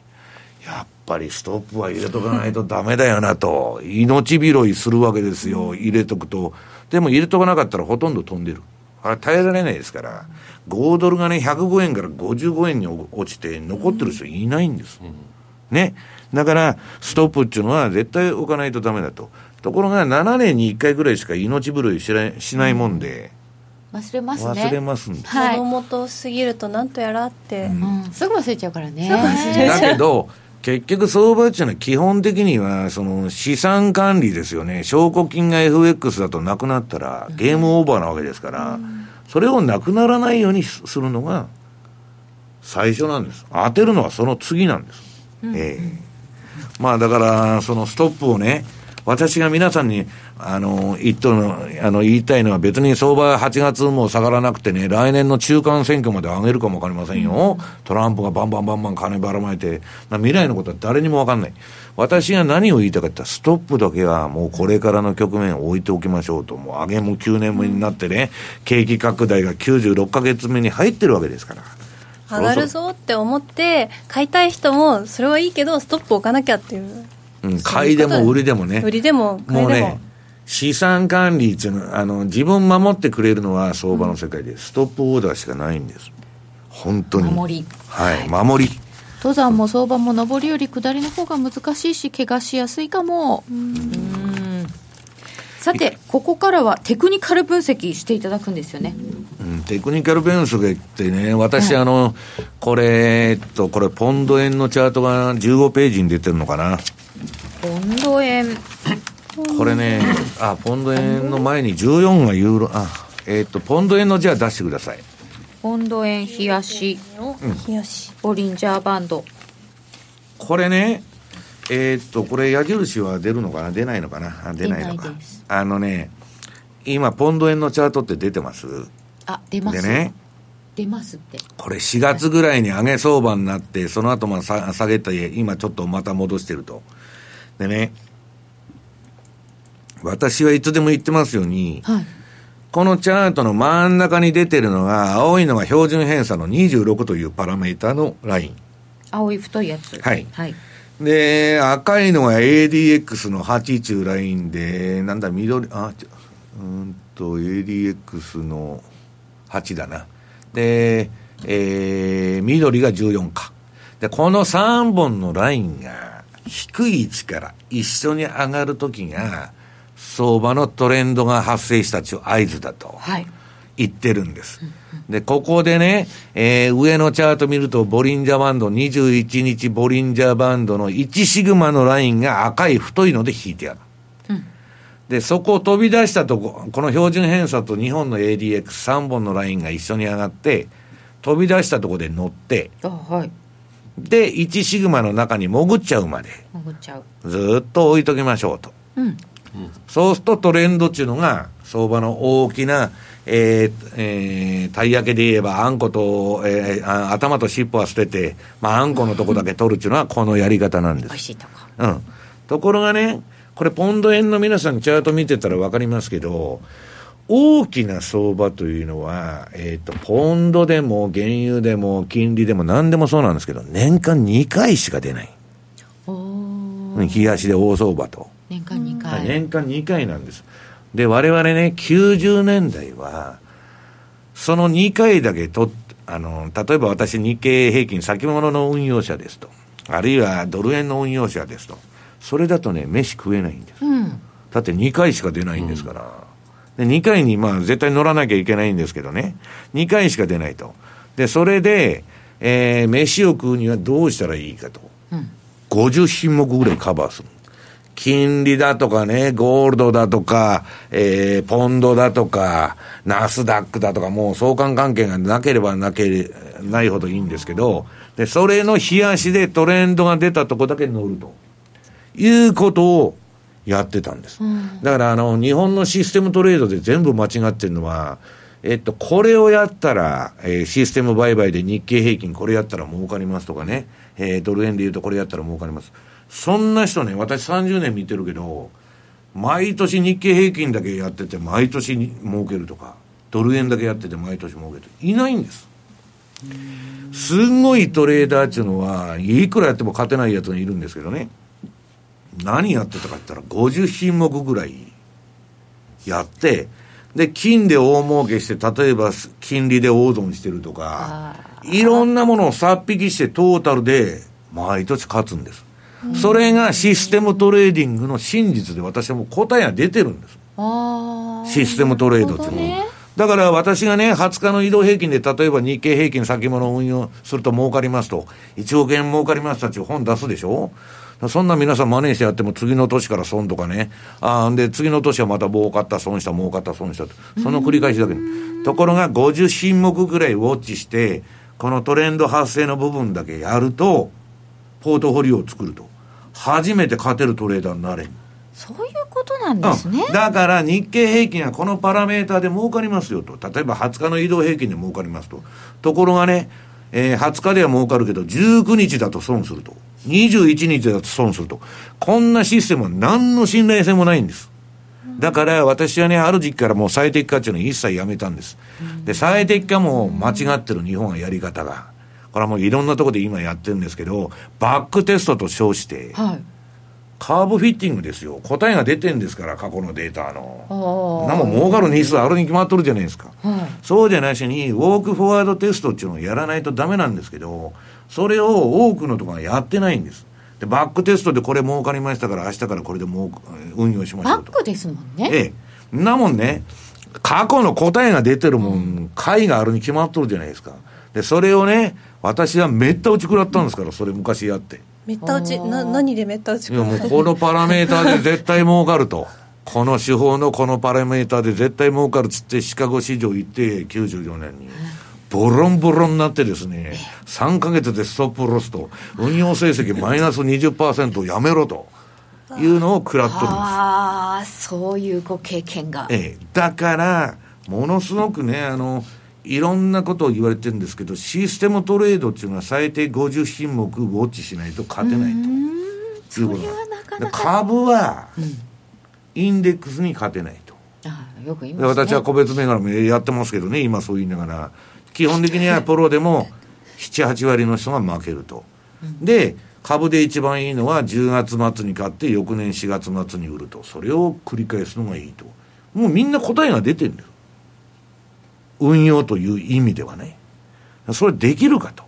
やっぱりストップは入れとかないとダメだよなと、命拾いするわけですよ、入れとくと。でも入れとかなかったらほとんど飛んでる。あれ耐えられないですから、5ドルがね、105円から55円に落ちて残ってる人いないんです。うんね。だから、ストップっていうのは絶対置かないとダメだと。ところが、7年に1回ぐらいしか命拾いしないしないもんで、忘れますね。忘れますんで、はい、子供と過ぎるとなんとやらって、うん、すぐ忘れちゃうからね。だけど結局相場っていうのは基本的にはその資産管理ですよね。証拠金が FX だとなくなったらゲームオーバーなわけですから、うん、それをなくならないようにするのが最初なんです。当てるのはその次なんですええまあだから、そのストップをね、私が皆さんに、あの、言っの、あの、言いたいのは別に相場8月も下がらなくてね、来年の中間選挙まで上げるかもわかりませんよ。うん、トランプがバンバンバンバン金ばらまいて、未来のことは誰にもわかんない。私が何を言いたかったら、ストップだけはもうこれからの局面を置いておきましょうと。もう上げも9年目になってね、景気拡大が96か月目に入ってるわけですから。上がるぞって思って買いたい人もそれはいいけどストップ置かなきゃっていう、うん、買いでも売りでもね。売りでも買いでも。もうね資産管理っていうのあの自分守ってくれるのは相場の世界で、うん、ストップオーダーしかないんです。本当に。守り。はい、はい、守り。登山も相場も上りより下りの方が難しいし怪我しやすいかも。うんさてここからはテクニカル分析していただくんですよね。テクニカル分析ってね、私、あの、これ、えっと、これ、ポンド円のチャートが15ページに出てるのかな。ポンド円。これね、あ、ポンド円の前に14がユーロ、あ、えっと、ポンド円のじゃあ出してください。ポンド円冷やし、冷やし。ボリンジャーバンド。これねえー、っとこれ矢印は出るのかな？出ないのかな？出ないのか。あのね今ポンド円のチャートって出てます？あ出ます。でね。出ますって。これ4月ぐらいに上げ相場になってその後まあ下げて今ちょっとまた戻してると。でね私はいつでも言ってますように、はい、このチャートの真ん中に出てるのが、青いのが標準偏差の26というパラメータのライン。青い太いやつ。はい。はい、で、赤いのが ADX の8中ラインで、なんだ、緑、あ、うんと、ADX の8だな。で、えー、緑が14か。で、この3本のラインが、低い位置から一緒に上がるときが、相場のトレンドが発生したという合図だとはい言ってるんです。で、ここでね、えー、上のチャート見ると、ボリンジャーバンド、21日ボリンジャーバンドの1シグマのラインが赤い太いので引いてある。で、そこを飛び出したとこ、この標準偏差と日本の ADX3 本のラインが一緒に上がって、飛び出したとこで乗って、はい、で、1シグマの中に潜っちゃうまで、潜っちゃう。ずっと置いときましょうと。うん、そうするとトレンドっていうのが、相場の大きな、えーえー、たい焼きで言えば、あんこと、えー、頭と尻尾は捨てて、まあ、あんこのとこだけ取るっていうのは、このやり方なんです。美味しいとこ。うん。ところがね、これ、ポンド円の皆さん、チャート見てたら分かりますけど、大きな相場というのは、えっ、ー、と、ポンドでも原油でも金利でも何でもそうなんですけど、年間2回しか出ない。冷やしで大相場と。年間2回。年間2回なんです。で、我々ね、90年代は、その2回だけと、あの、例えば私日経平均先物の運用者ですと。あるいはドル円の運用者ですと。それだとね、飯食えないんです。うん、だって2回しか出ないんですから。うん、で、2回にまあ絶対乗らなきゃいけないんですけどね。2回しか出ないと。で、それで、えー、飯を食うにはどうしたらいいかと。うん、50品目ぐらいカバーする。金利だとかね、ゴールドだとか、えー、ポンドだとか、ナスダックだとか、もう相関関係がなければなけないほどいいんですけど、で、それの冷やしでトレンドが出たとこだけ乗ると。いうことをやってたんです。うん、だからあの、日本のシステムトレードで全部間違ってるのは、えっと、これをやったら、えー、システム売買で日経平均これやったら儲かりますとかね、えー、ドル円で言うとこれやったら儲かります。そんな人ね、私30年見てるけど、毎年日経平均だけやってて、毎年儲けるとか、ドル円だけやってて毎年儲けるいないんです。すんごいトレーダーっていうのは、いくらやっても勝てないやつがいるんですけどね。何やってたかって言ったら、50品目ぐらいやって、で、金で大儲けして、例えば金利で大損してるとか、いろんなものをさっ引きしてトータルで毎年勝つんです。それがシステムトレーディングの真実で私はもう答えが出てるんです。システムトレードっていうのは。だから私がね、20日の移動平均で、例えば日経平均先物を運用すると儲かりますと、1億円儲かりますたち本出すでしょそんな皆さん真似してやっても次の年から損とかね。あで、次の年はまた儲かった、損した、儲かった、損したと。その繰り返しだけところが50品目ぐらいウォッチして、このトレンド発生の部分だけやると、ポートフォリオを作ると。初めて勝てるトレーダーになれん。そういうことなんですね、うん、だから日経平均はこのパラメーターで儲かりますよと。例えば20日の移動平均で儲かりますと。ところがね、えー、20日では儲かるけど、19日だと損すると。21日だと損すると。こんなシステムは何の信頼性もないんです。だから私はね、ある時期からもう最適化っていうのを一切やめたんです。で、最適化も間違ってる日本はやり方が。これはもういろんなところで今やってるんですけど、バックテストと称して、はい、カーブフィッティングですよ。答えが出てんですから、過去のデータの。なも儲かる日数あるに決まっとるじゃないですか。はい、そうじゃなしに、ウォークフォワードテストっていうのをやらないとダメなんですけど、それを多くのところがやってないんです。で、バックテストでこれ儲かりましたから、明日からこれでもう運用しましょうバックですもんね。ええ。なもんね、過去の答えが出てるもん、解があるに決まっとるじゃないですか。で、それをね、私はめった打ち食らったんですから、それ昔やって。めった打ち、な、何でめった打ち食らったいやもうこのパラメーターで絶対儲かると。[LAUGHS] この手法のこのパラメーターで絶対儲かるっつってシカゴ市場行って94年に。ボロンボロンになってですね、3か月でストップロスと、運用成績マイナス20%やめろと。いうのを食らっとるんです。ああ、そういうご経験が。ええ。だから、ものすごくね、あの、いろんなことを言われてるんですけど、システムトレードっていうのは最低50品目ウォッチしないと勝てないと。いうことなな株は、インデックスに勝てないと。ああよく言います、ね、私は個別銘柄もやってますけどね、今そう言いながら。基本的にはプロでも7、8割の人が負けると。で、株で一番いいのは10月末に買って翌年4月末に売ると。それを繰り返すのがいいと。もうみんな答えが出てるんだよ。運用という意味ではね。それできるかと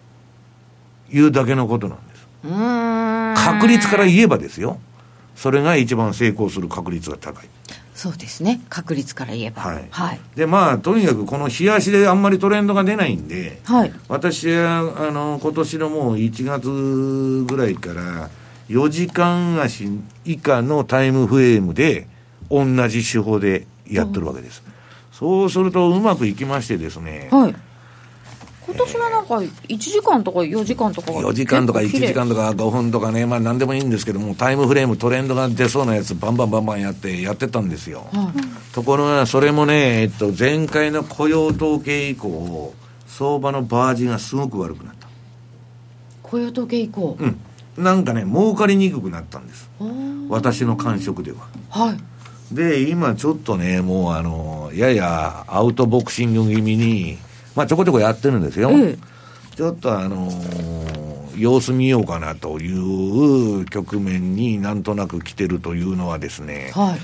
いうだけのことなんです。確率から言えばですよ。それが一番成功する確率が高い。そうですね。確率から言えば。はい、はい、でまあとにかくこの冷やしであんまりトレンドが出ないんで、はい、私はあの今年のもう1月ぐらいから4時間足以下のタイムフレームで同じ手法でやってるわけです、そうするとうまくいきましてですね、はい今年はなんか1時間とか4時間とか4時間とか1時間とか5分とかね、まあ何でもいいんですけども、タイムフレーム、トレンドが出そうなやつ、バンバンバンバンやって、やってたんですよ。はい、ところが、それもね、えっと、前回の雇用統計以降、相場のバージがすごく悪くなった。雇用統計以降？うん。なんかね、儲かりにくくなったんです。私の感触では。はい。で、今ちょっとね、もうあの、ややアウトボクシング気味に、まあ、ちょこちょこやってるんですよ。ちょっとあのー、様子見ようかなという局面になんとなく来てるというのはですね、はい、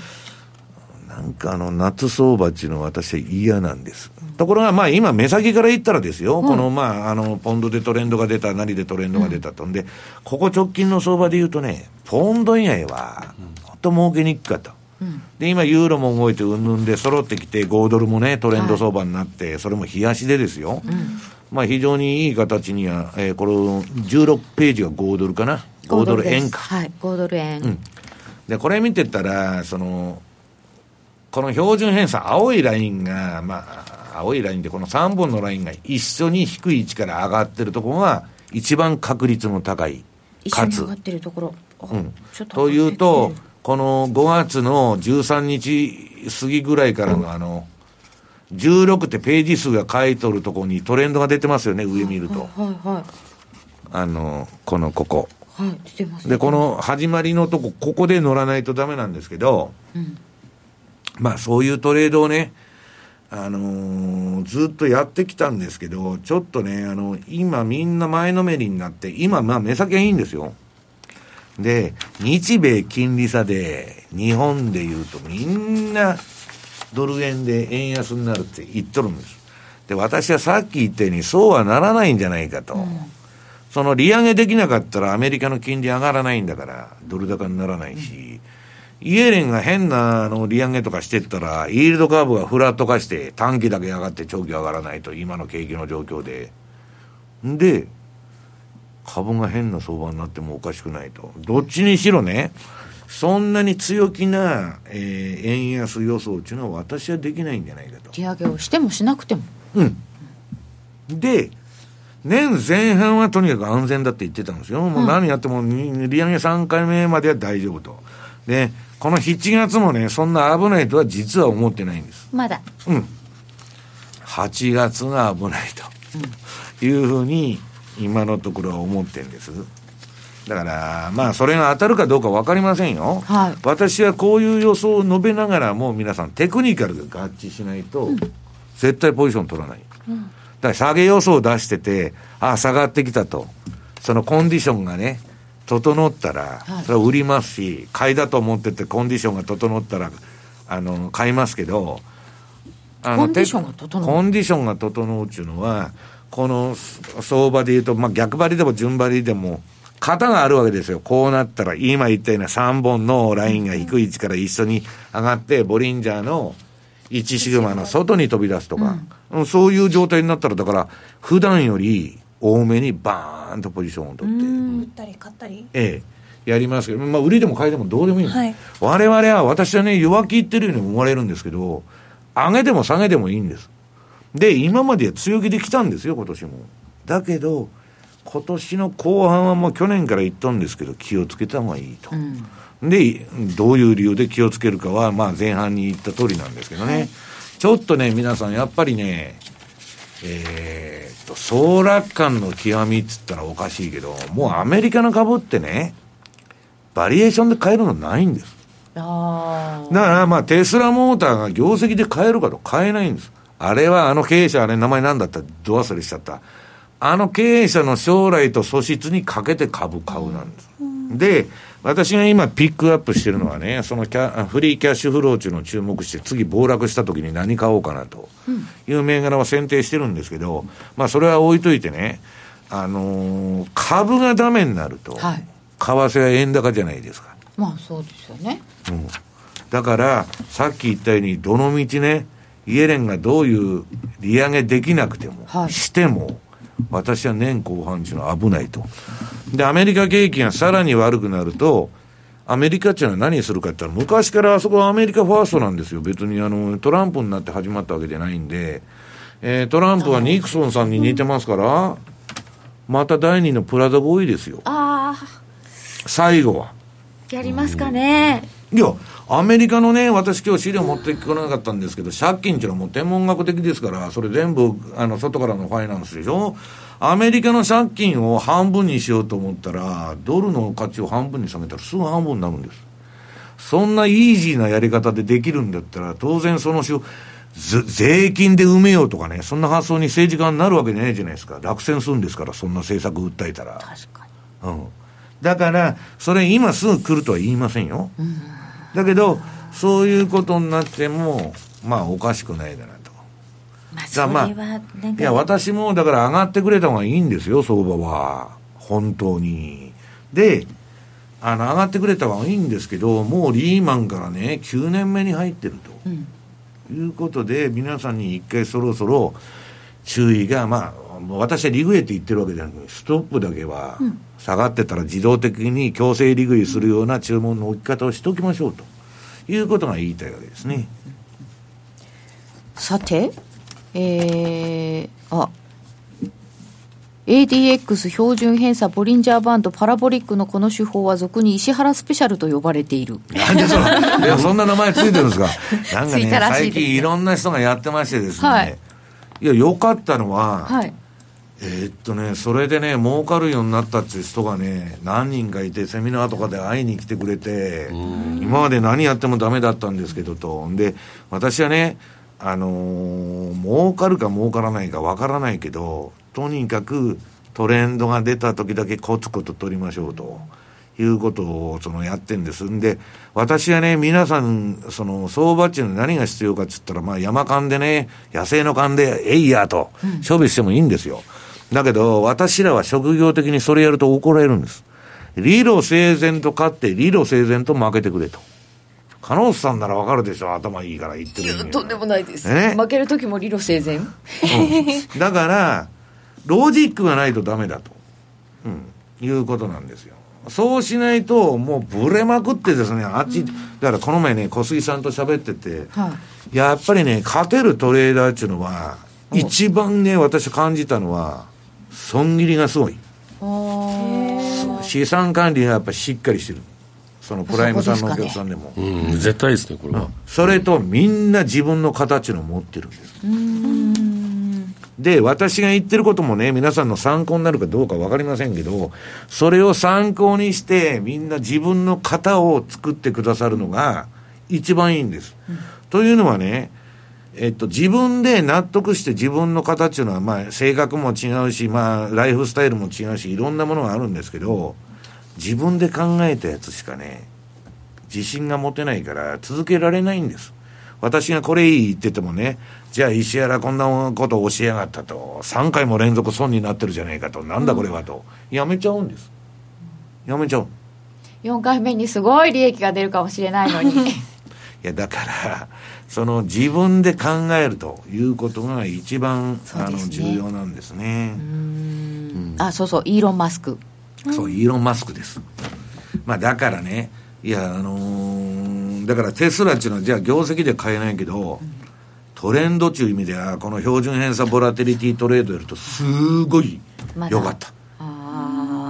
なんかあの、夏相場っていうのは私は嫌なんです。ところが、まあ今、目先から言ったらですよ、このまあ、あの、ポンドでトレンドが出た、何でトレンドが出たとんで、ここ直近の相場で言うとね、ポンド以外は、と儲けにくかった。で、今、ユーロも動いてうんぬんで揃ってきて、5ドルもね、トレンド相場になって、はい、それも冷やしでですよ。うん、まあ、非常にいい形には、えー、この16ページが5ドルかな？5ドル円か。はい、5ドル円。うん。で、これ見てたら、その、この標準偏差、青いラインが、まあ、青いラインでこの3本のラインが一緒に低い位置から上がってるところが、一番確率の高い。かつ。上がってるところ。うん。というと、この5月の13日過ぎぐらいからのあの、16ってページ数が書いとるところにトレンドが出てますよね、上見ると。はいはいはい、あの、このここ。はい、出てます、で、この始まりのとこ、ここで乗らないとダメなんですけど、うん、まあそういうトレードをね、あのー、ずっとやってきたんですけど、ちょっとね、あの、今みんな前のめりになって、今まあ目先はいいんですよ。で、日米金利差で、日本で言うとみんなドル円で円安になるって言っとるんです。で、私はさっき言ったようにそうはならないんじゃないかと。うん、その利上げできなかったらアメリカの金利上がらないんだから、ドル高にならないし、うん、イエレンが変なあの利上げとかしてったら、イールドカーブがフラット化して短期だけ上がって長期上がらないと、今の景気の状況で。で、株が変な相場になってもおかしくないと。どっちにしろね、そんなに強気な、えー、円安予想っていうのは私はできないんじゃないかと。利上げをしてもしなくても。うん。で、年前半はとにかく安全だって言ってたんですよ。もう何やっても、利上げ3回目までは大丈夫と。で、この7月もね、そんな危ないとは実は思ってないんです。まだ。うん。8月が危ないというふうに今のところは思ってんです。だから、まあ、それが当たるかどうか分かりませんよ。はい、私はこういう予想を述べながらも、皆さん、テクニカルが合致しないと、うん、絶対ポジション取らない。うん、だから、下げ予想を出してて、ああ、下がってきたと。そのコンディションがね、整ったら、それは売りますし、買いだと思ってて、コンディションが整ったら、あの、買いますけど、あの、コンディションが整うコンディションが整うっていうのは、この相場でいうと、まあ、逆張りでも順張りでも、型があるわけですよ。こうなったら、今言ったような3本のラインが低い位置から一緒に上がって、ボリンジャーの1シグマの外に飛び出すとか、うん、そういう状態になったら、だから、普段より多めにバーンとポジションを取って。売ったり買ったりええ。やりますけど、まあ、売りでも買いでもどうでもいい、はい、我々は、私はね、弱気言ってるように思われるんですけど、上げでも下げでもいいんです。で、今まで強気で来たんですよ、今年も。だけど、今年の後半はもう去年から言ったんですけど、気をつけた方がいいと。うん、で、どういう理由で気をつけるかは、まあ前半に言った通りなんですけどね。はい、ちょっとね、皆さん、やっぱりね、えー、っと、総楽観の極みっつったらおかしいけど、もうアメリカの株ってね、バリエーションで買えるのないんです。だからまあテスラモーターが業績で買えるかと買えないんです。あれはあの経営者、あれ名前なんだったど忘れしちゃった。あの経営者の将来と素質にかけて株買うなんです。で、私が今ピックアップしてるのはね、そのキャフリーキャッシュフローっていうのを注目して、次暴落した時に何買おうかなという銘柄は選定してるんですけど、まあそれは置いといてね、あのー、株がダメになると、はい、為替は円高じゃないですか。まあそうですよね。うん。だから、さっき言ったように、どの道ね、イエレンがどういう利上げできなくても、はい、しても、私は年後半っていうのは危ないと。で、アメリカ景気がさらに悪くなると、アメリカっていうのは何するかって言ったら、昔からあそこはアメリカファーストなんですよ。別にあの、トランプになって始まったわけじゃないんで、えー、トランプはニクソンさんに似てますから、また第二のプラザボーイですよ。ああ。最後は。やりますかね。いや、アメリカのね、私今日資料持ってこなかったんですけど、借金っていうのはもう天文学的ですから、それ全部、あの、外からのファイナンスでしょ？アメリカの借金を半分にしようと思ったら、ドルの価値を半分に下げたらすぐ半分になるんです。そんなイージーなやり方でできるんだったら、当然その税金で埋めようとかね、そんな発想に政治家になるわけないじゃないですか。落選するんですから、そんな政策訴えたら。確かに。うん。だから、それ今すぐ来るとは言いませんよ。うんだけど、そういうことになっても、まあ、おかしくないだなと。まあ、それは、まあ、いや、私も、だから上がってくれた方がいいんですよ、相場は。本当に。で、あの、上がってくれた方がいいんですけど、もうリーマンからね、9年目に入ってると。うん、いうことで、皆さんに一回そろそろ注意が、まあ、私はリグエって言ってるわけじゃなくて、ストップだけは、下がってたら自動的に強制利食いするような注文の置き方をしておきましょうということが言いたいわけですね。さて、えー、あ ADX 標準偏差ボリンジャーバンドパラボリックのこの手法は俗に石原スペシャルと呼ばれている。なんでその、[LAUGHS] そんな名前ついてるんですか？[LAUGHS] なんかね、最近いろんな人がやってましてですね。はい、いや、よかったのは、はい、えー、っとね、それでね、儲かるようになったっていう人がね、何人かいて、セミナーとかで会いに来てくれて、今まで何やってもダメだったんですけどと。で、私はね、あのー、儲かるか儲からないかわからないけど、とにかくトレンドが出た時だけコツコツ取りましょうと。いうことをそのやってんです。んで、私はね、皆さん、その相場っていうのは何が必要かっつったら、まあ山間でね、野生の勘で、えいやと、処備してもいいんですよ。うんだけど、私らは職業的にそれやると怒られるんです。理路整然と勝って、理路整然と負けてくれと。加納さんならわかるでしょ頭いいから言ってるとんでもないです。ね、負ける時も理路整然、うん、だから、ロジックがないとダメだと。うん。いうことなんですよ。そうしないと、もうぶれまくってですね、あっち、うん、だからこの前ね、小杉さんと喋ってて、はい、やっぱりね、勝てるトレーダーっていうのは、一番ね、私感じたのは、損切りがすごい。資産管理がやっぱりしっかりしてる。そのプライムさんのお客さんでも、ね、うん、絶対ですねこれは、それとみんな自分の形の持ってるんです。で私が言ってることもね皆さんの参考になるかどうか分かりませんけどそれを参考にしてみんな自分の型を作ってくださるのが一番いいんです、うん、というのはねえっと、自分で納得して自分の形のは、まあ、性格も違うし、まあ、ライフスタイルも違うし、いろんなものがあるんですけど、自分で考えたやつしかね、自信が持てないから続けられないんです。私がこれいい言っててもね、じゃあ石原こんなこと教えやがったと、3回も連続損になってるじゃないかと、なんだこれはと、やめちゃうんです。やめちゃう。4回目にすごい利益が出るかもしれないのに。[LAUGHS] いや、だから、その自分で考えるということが一番、ね、あの重要なんですね。うん、あ、そうそう、イーロン・マスク。そう、イーロン・マスクです。まあだからね、いや、あのー、だからテスラっていうのは、じゃあ業績で買えないけど、うん、トレンドという意味では、この標準偏差ボラテリティトレードやると、すごい良かった。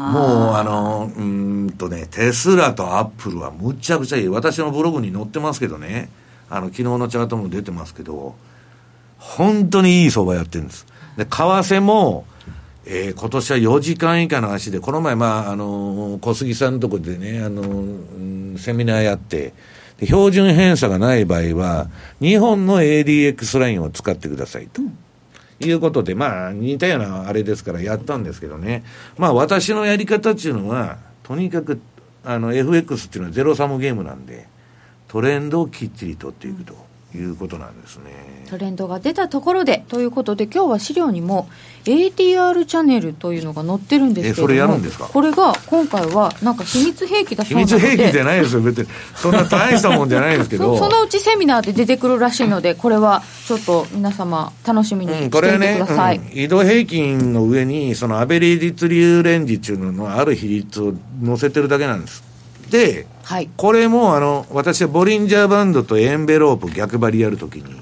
もうあの、うんとね、テスラとアップルはむちゃくちゃいい。私のブログに載ってますけどね、あの、昨日のチャートも出てますけど、本当にいい相場やってるんです。で、為替も、えー、今年は4時間以下の足で、この前、まあ、あの、小杉さんのとこでね、あの、うん、セミナーやって、標準偏差がない場合は、日本の ADX ラインを使ってくださいと。いうことで、まあ、似たようなあれですからやったんですけどね。まあ、私のやり方っていうのは、とにかく、あの、FX っていうのはゼロサムゲームなんで、トレンドをきっちり取っていくと。いうことなんですね。トレンドが出たところでということで今日は資料にも ATR チャンネルというのが載ってるんですけれやるんですか？これが今回はなんか秘密兵器だそうなので秘密兵器じゃないですよ。別にそんな大したもんじゃないですけど。[LAUGHS] そのうちセミナーで出てくるらしいのでこれはちょっと皆様楽しみにしていてください、うん、これね、うん、移動平均の上にそのアベリー率流レンジっていうののある比率を載せてるだけなんですで、はい、これもあの私はボリンジャーバンドとエンベロープ逆張りやるときに、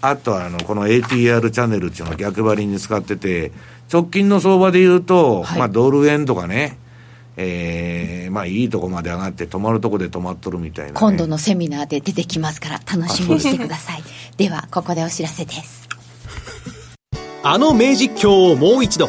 あとはあのこの ATR チャンネルっていうのを逆張りに使ってて、直近の相場で言うと、はい、まあドル円とかね、えー、まあいいとこまで上がって止まるとこで止まっとるみたいな、ね、今度のセミナーで出てきますから楽しみにしてください。ではここでお知らせです。あの名実況をもう一度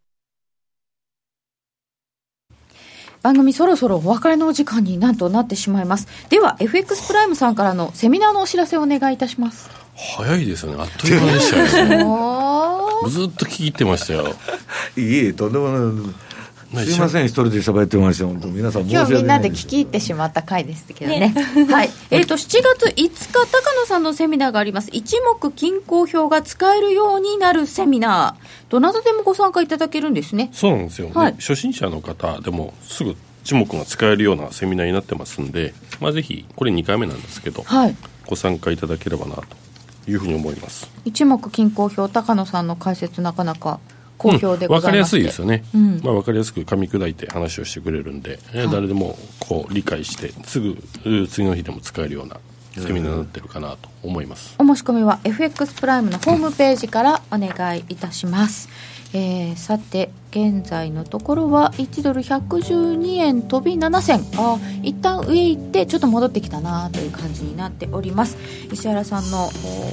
番組そろそろお別れのお時間になんとなってしまいます。では FX プライムさんからのセミナーのお知らせをお願いいたします。早いですよね。あっという間でしたよ。[LAUGHS] ねずっと聞いてましたよ。[LAUGHS] いえとんでもないすいません、一人で喋ってました、本当、皆さん、今日みんなで聞き入ってしまった回ですけどね、ね。[LAUGHS] [LAUGHS] はい。えーと、7月5日、高野さんのセミナーがあります、一目均衡表が使えるようになるセミナー、どなたでもご参加いただけるんですね。そうなんですよ、はい、初心者の方でもすぐ一目が使えるようなセミナーになってますんで、まあ、ぜひ、これ2回目なんですけど、はい、ご参加いただければなというふうに思います。一目均衡表、高野さんの解説、なかなか好評でございます、うん、分かりやすいですよね、うん、まあ、分かりやすく噛み砕いて話をしてくれるんで、はい、誰でもこう理解してすぐ次の日でも使えるようなセミナーになってるかなと思います。お申し込みは FX プライムのホームページからお願いいたします、えー、さて現在のところは1ドル112円飛び7銭。あ一旦上行ってちょっと戻ってきたなという感じになっております。石原さんの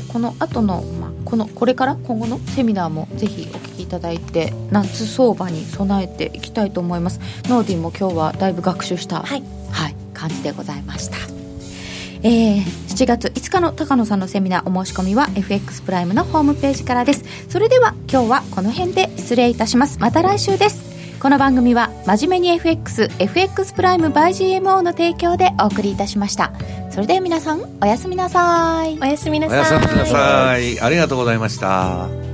この後の、まあ、このこれから今後のセミナーもぜひお聞きいただいて夏相場に備えていきたいと思います。ノーディンも今日はだいぶ学習した、はい、はい、感じでございましたえー、7月5日の高野さんのセミナーお申し込みは FX プライムのホームページからです。それでは今日はこの辺で失礼いたします。また来週です。この番組は真面目に FXFX プライム by GMO の提供でお送りいたしました。それでは皆さんおやすみなさい。おやすみなさい。おやすみなさい。ありがとうございました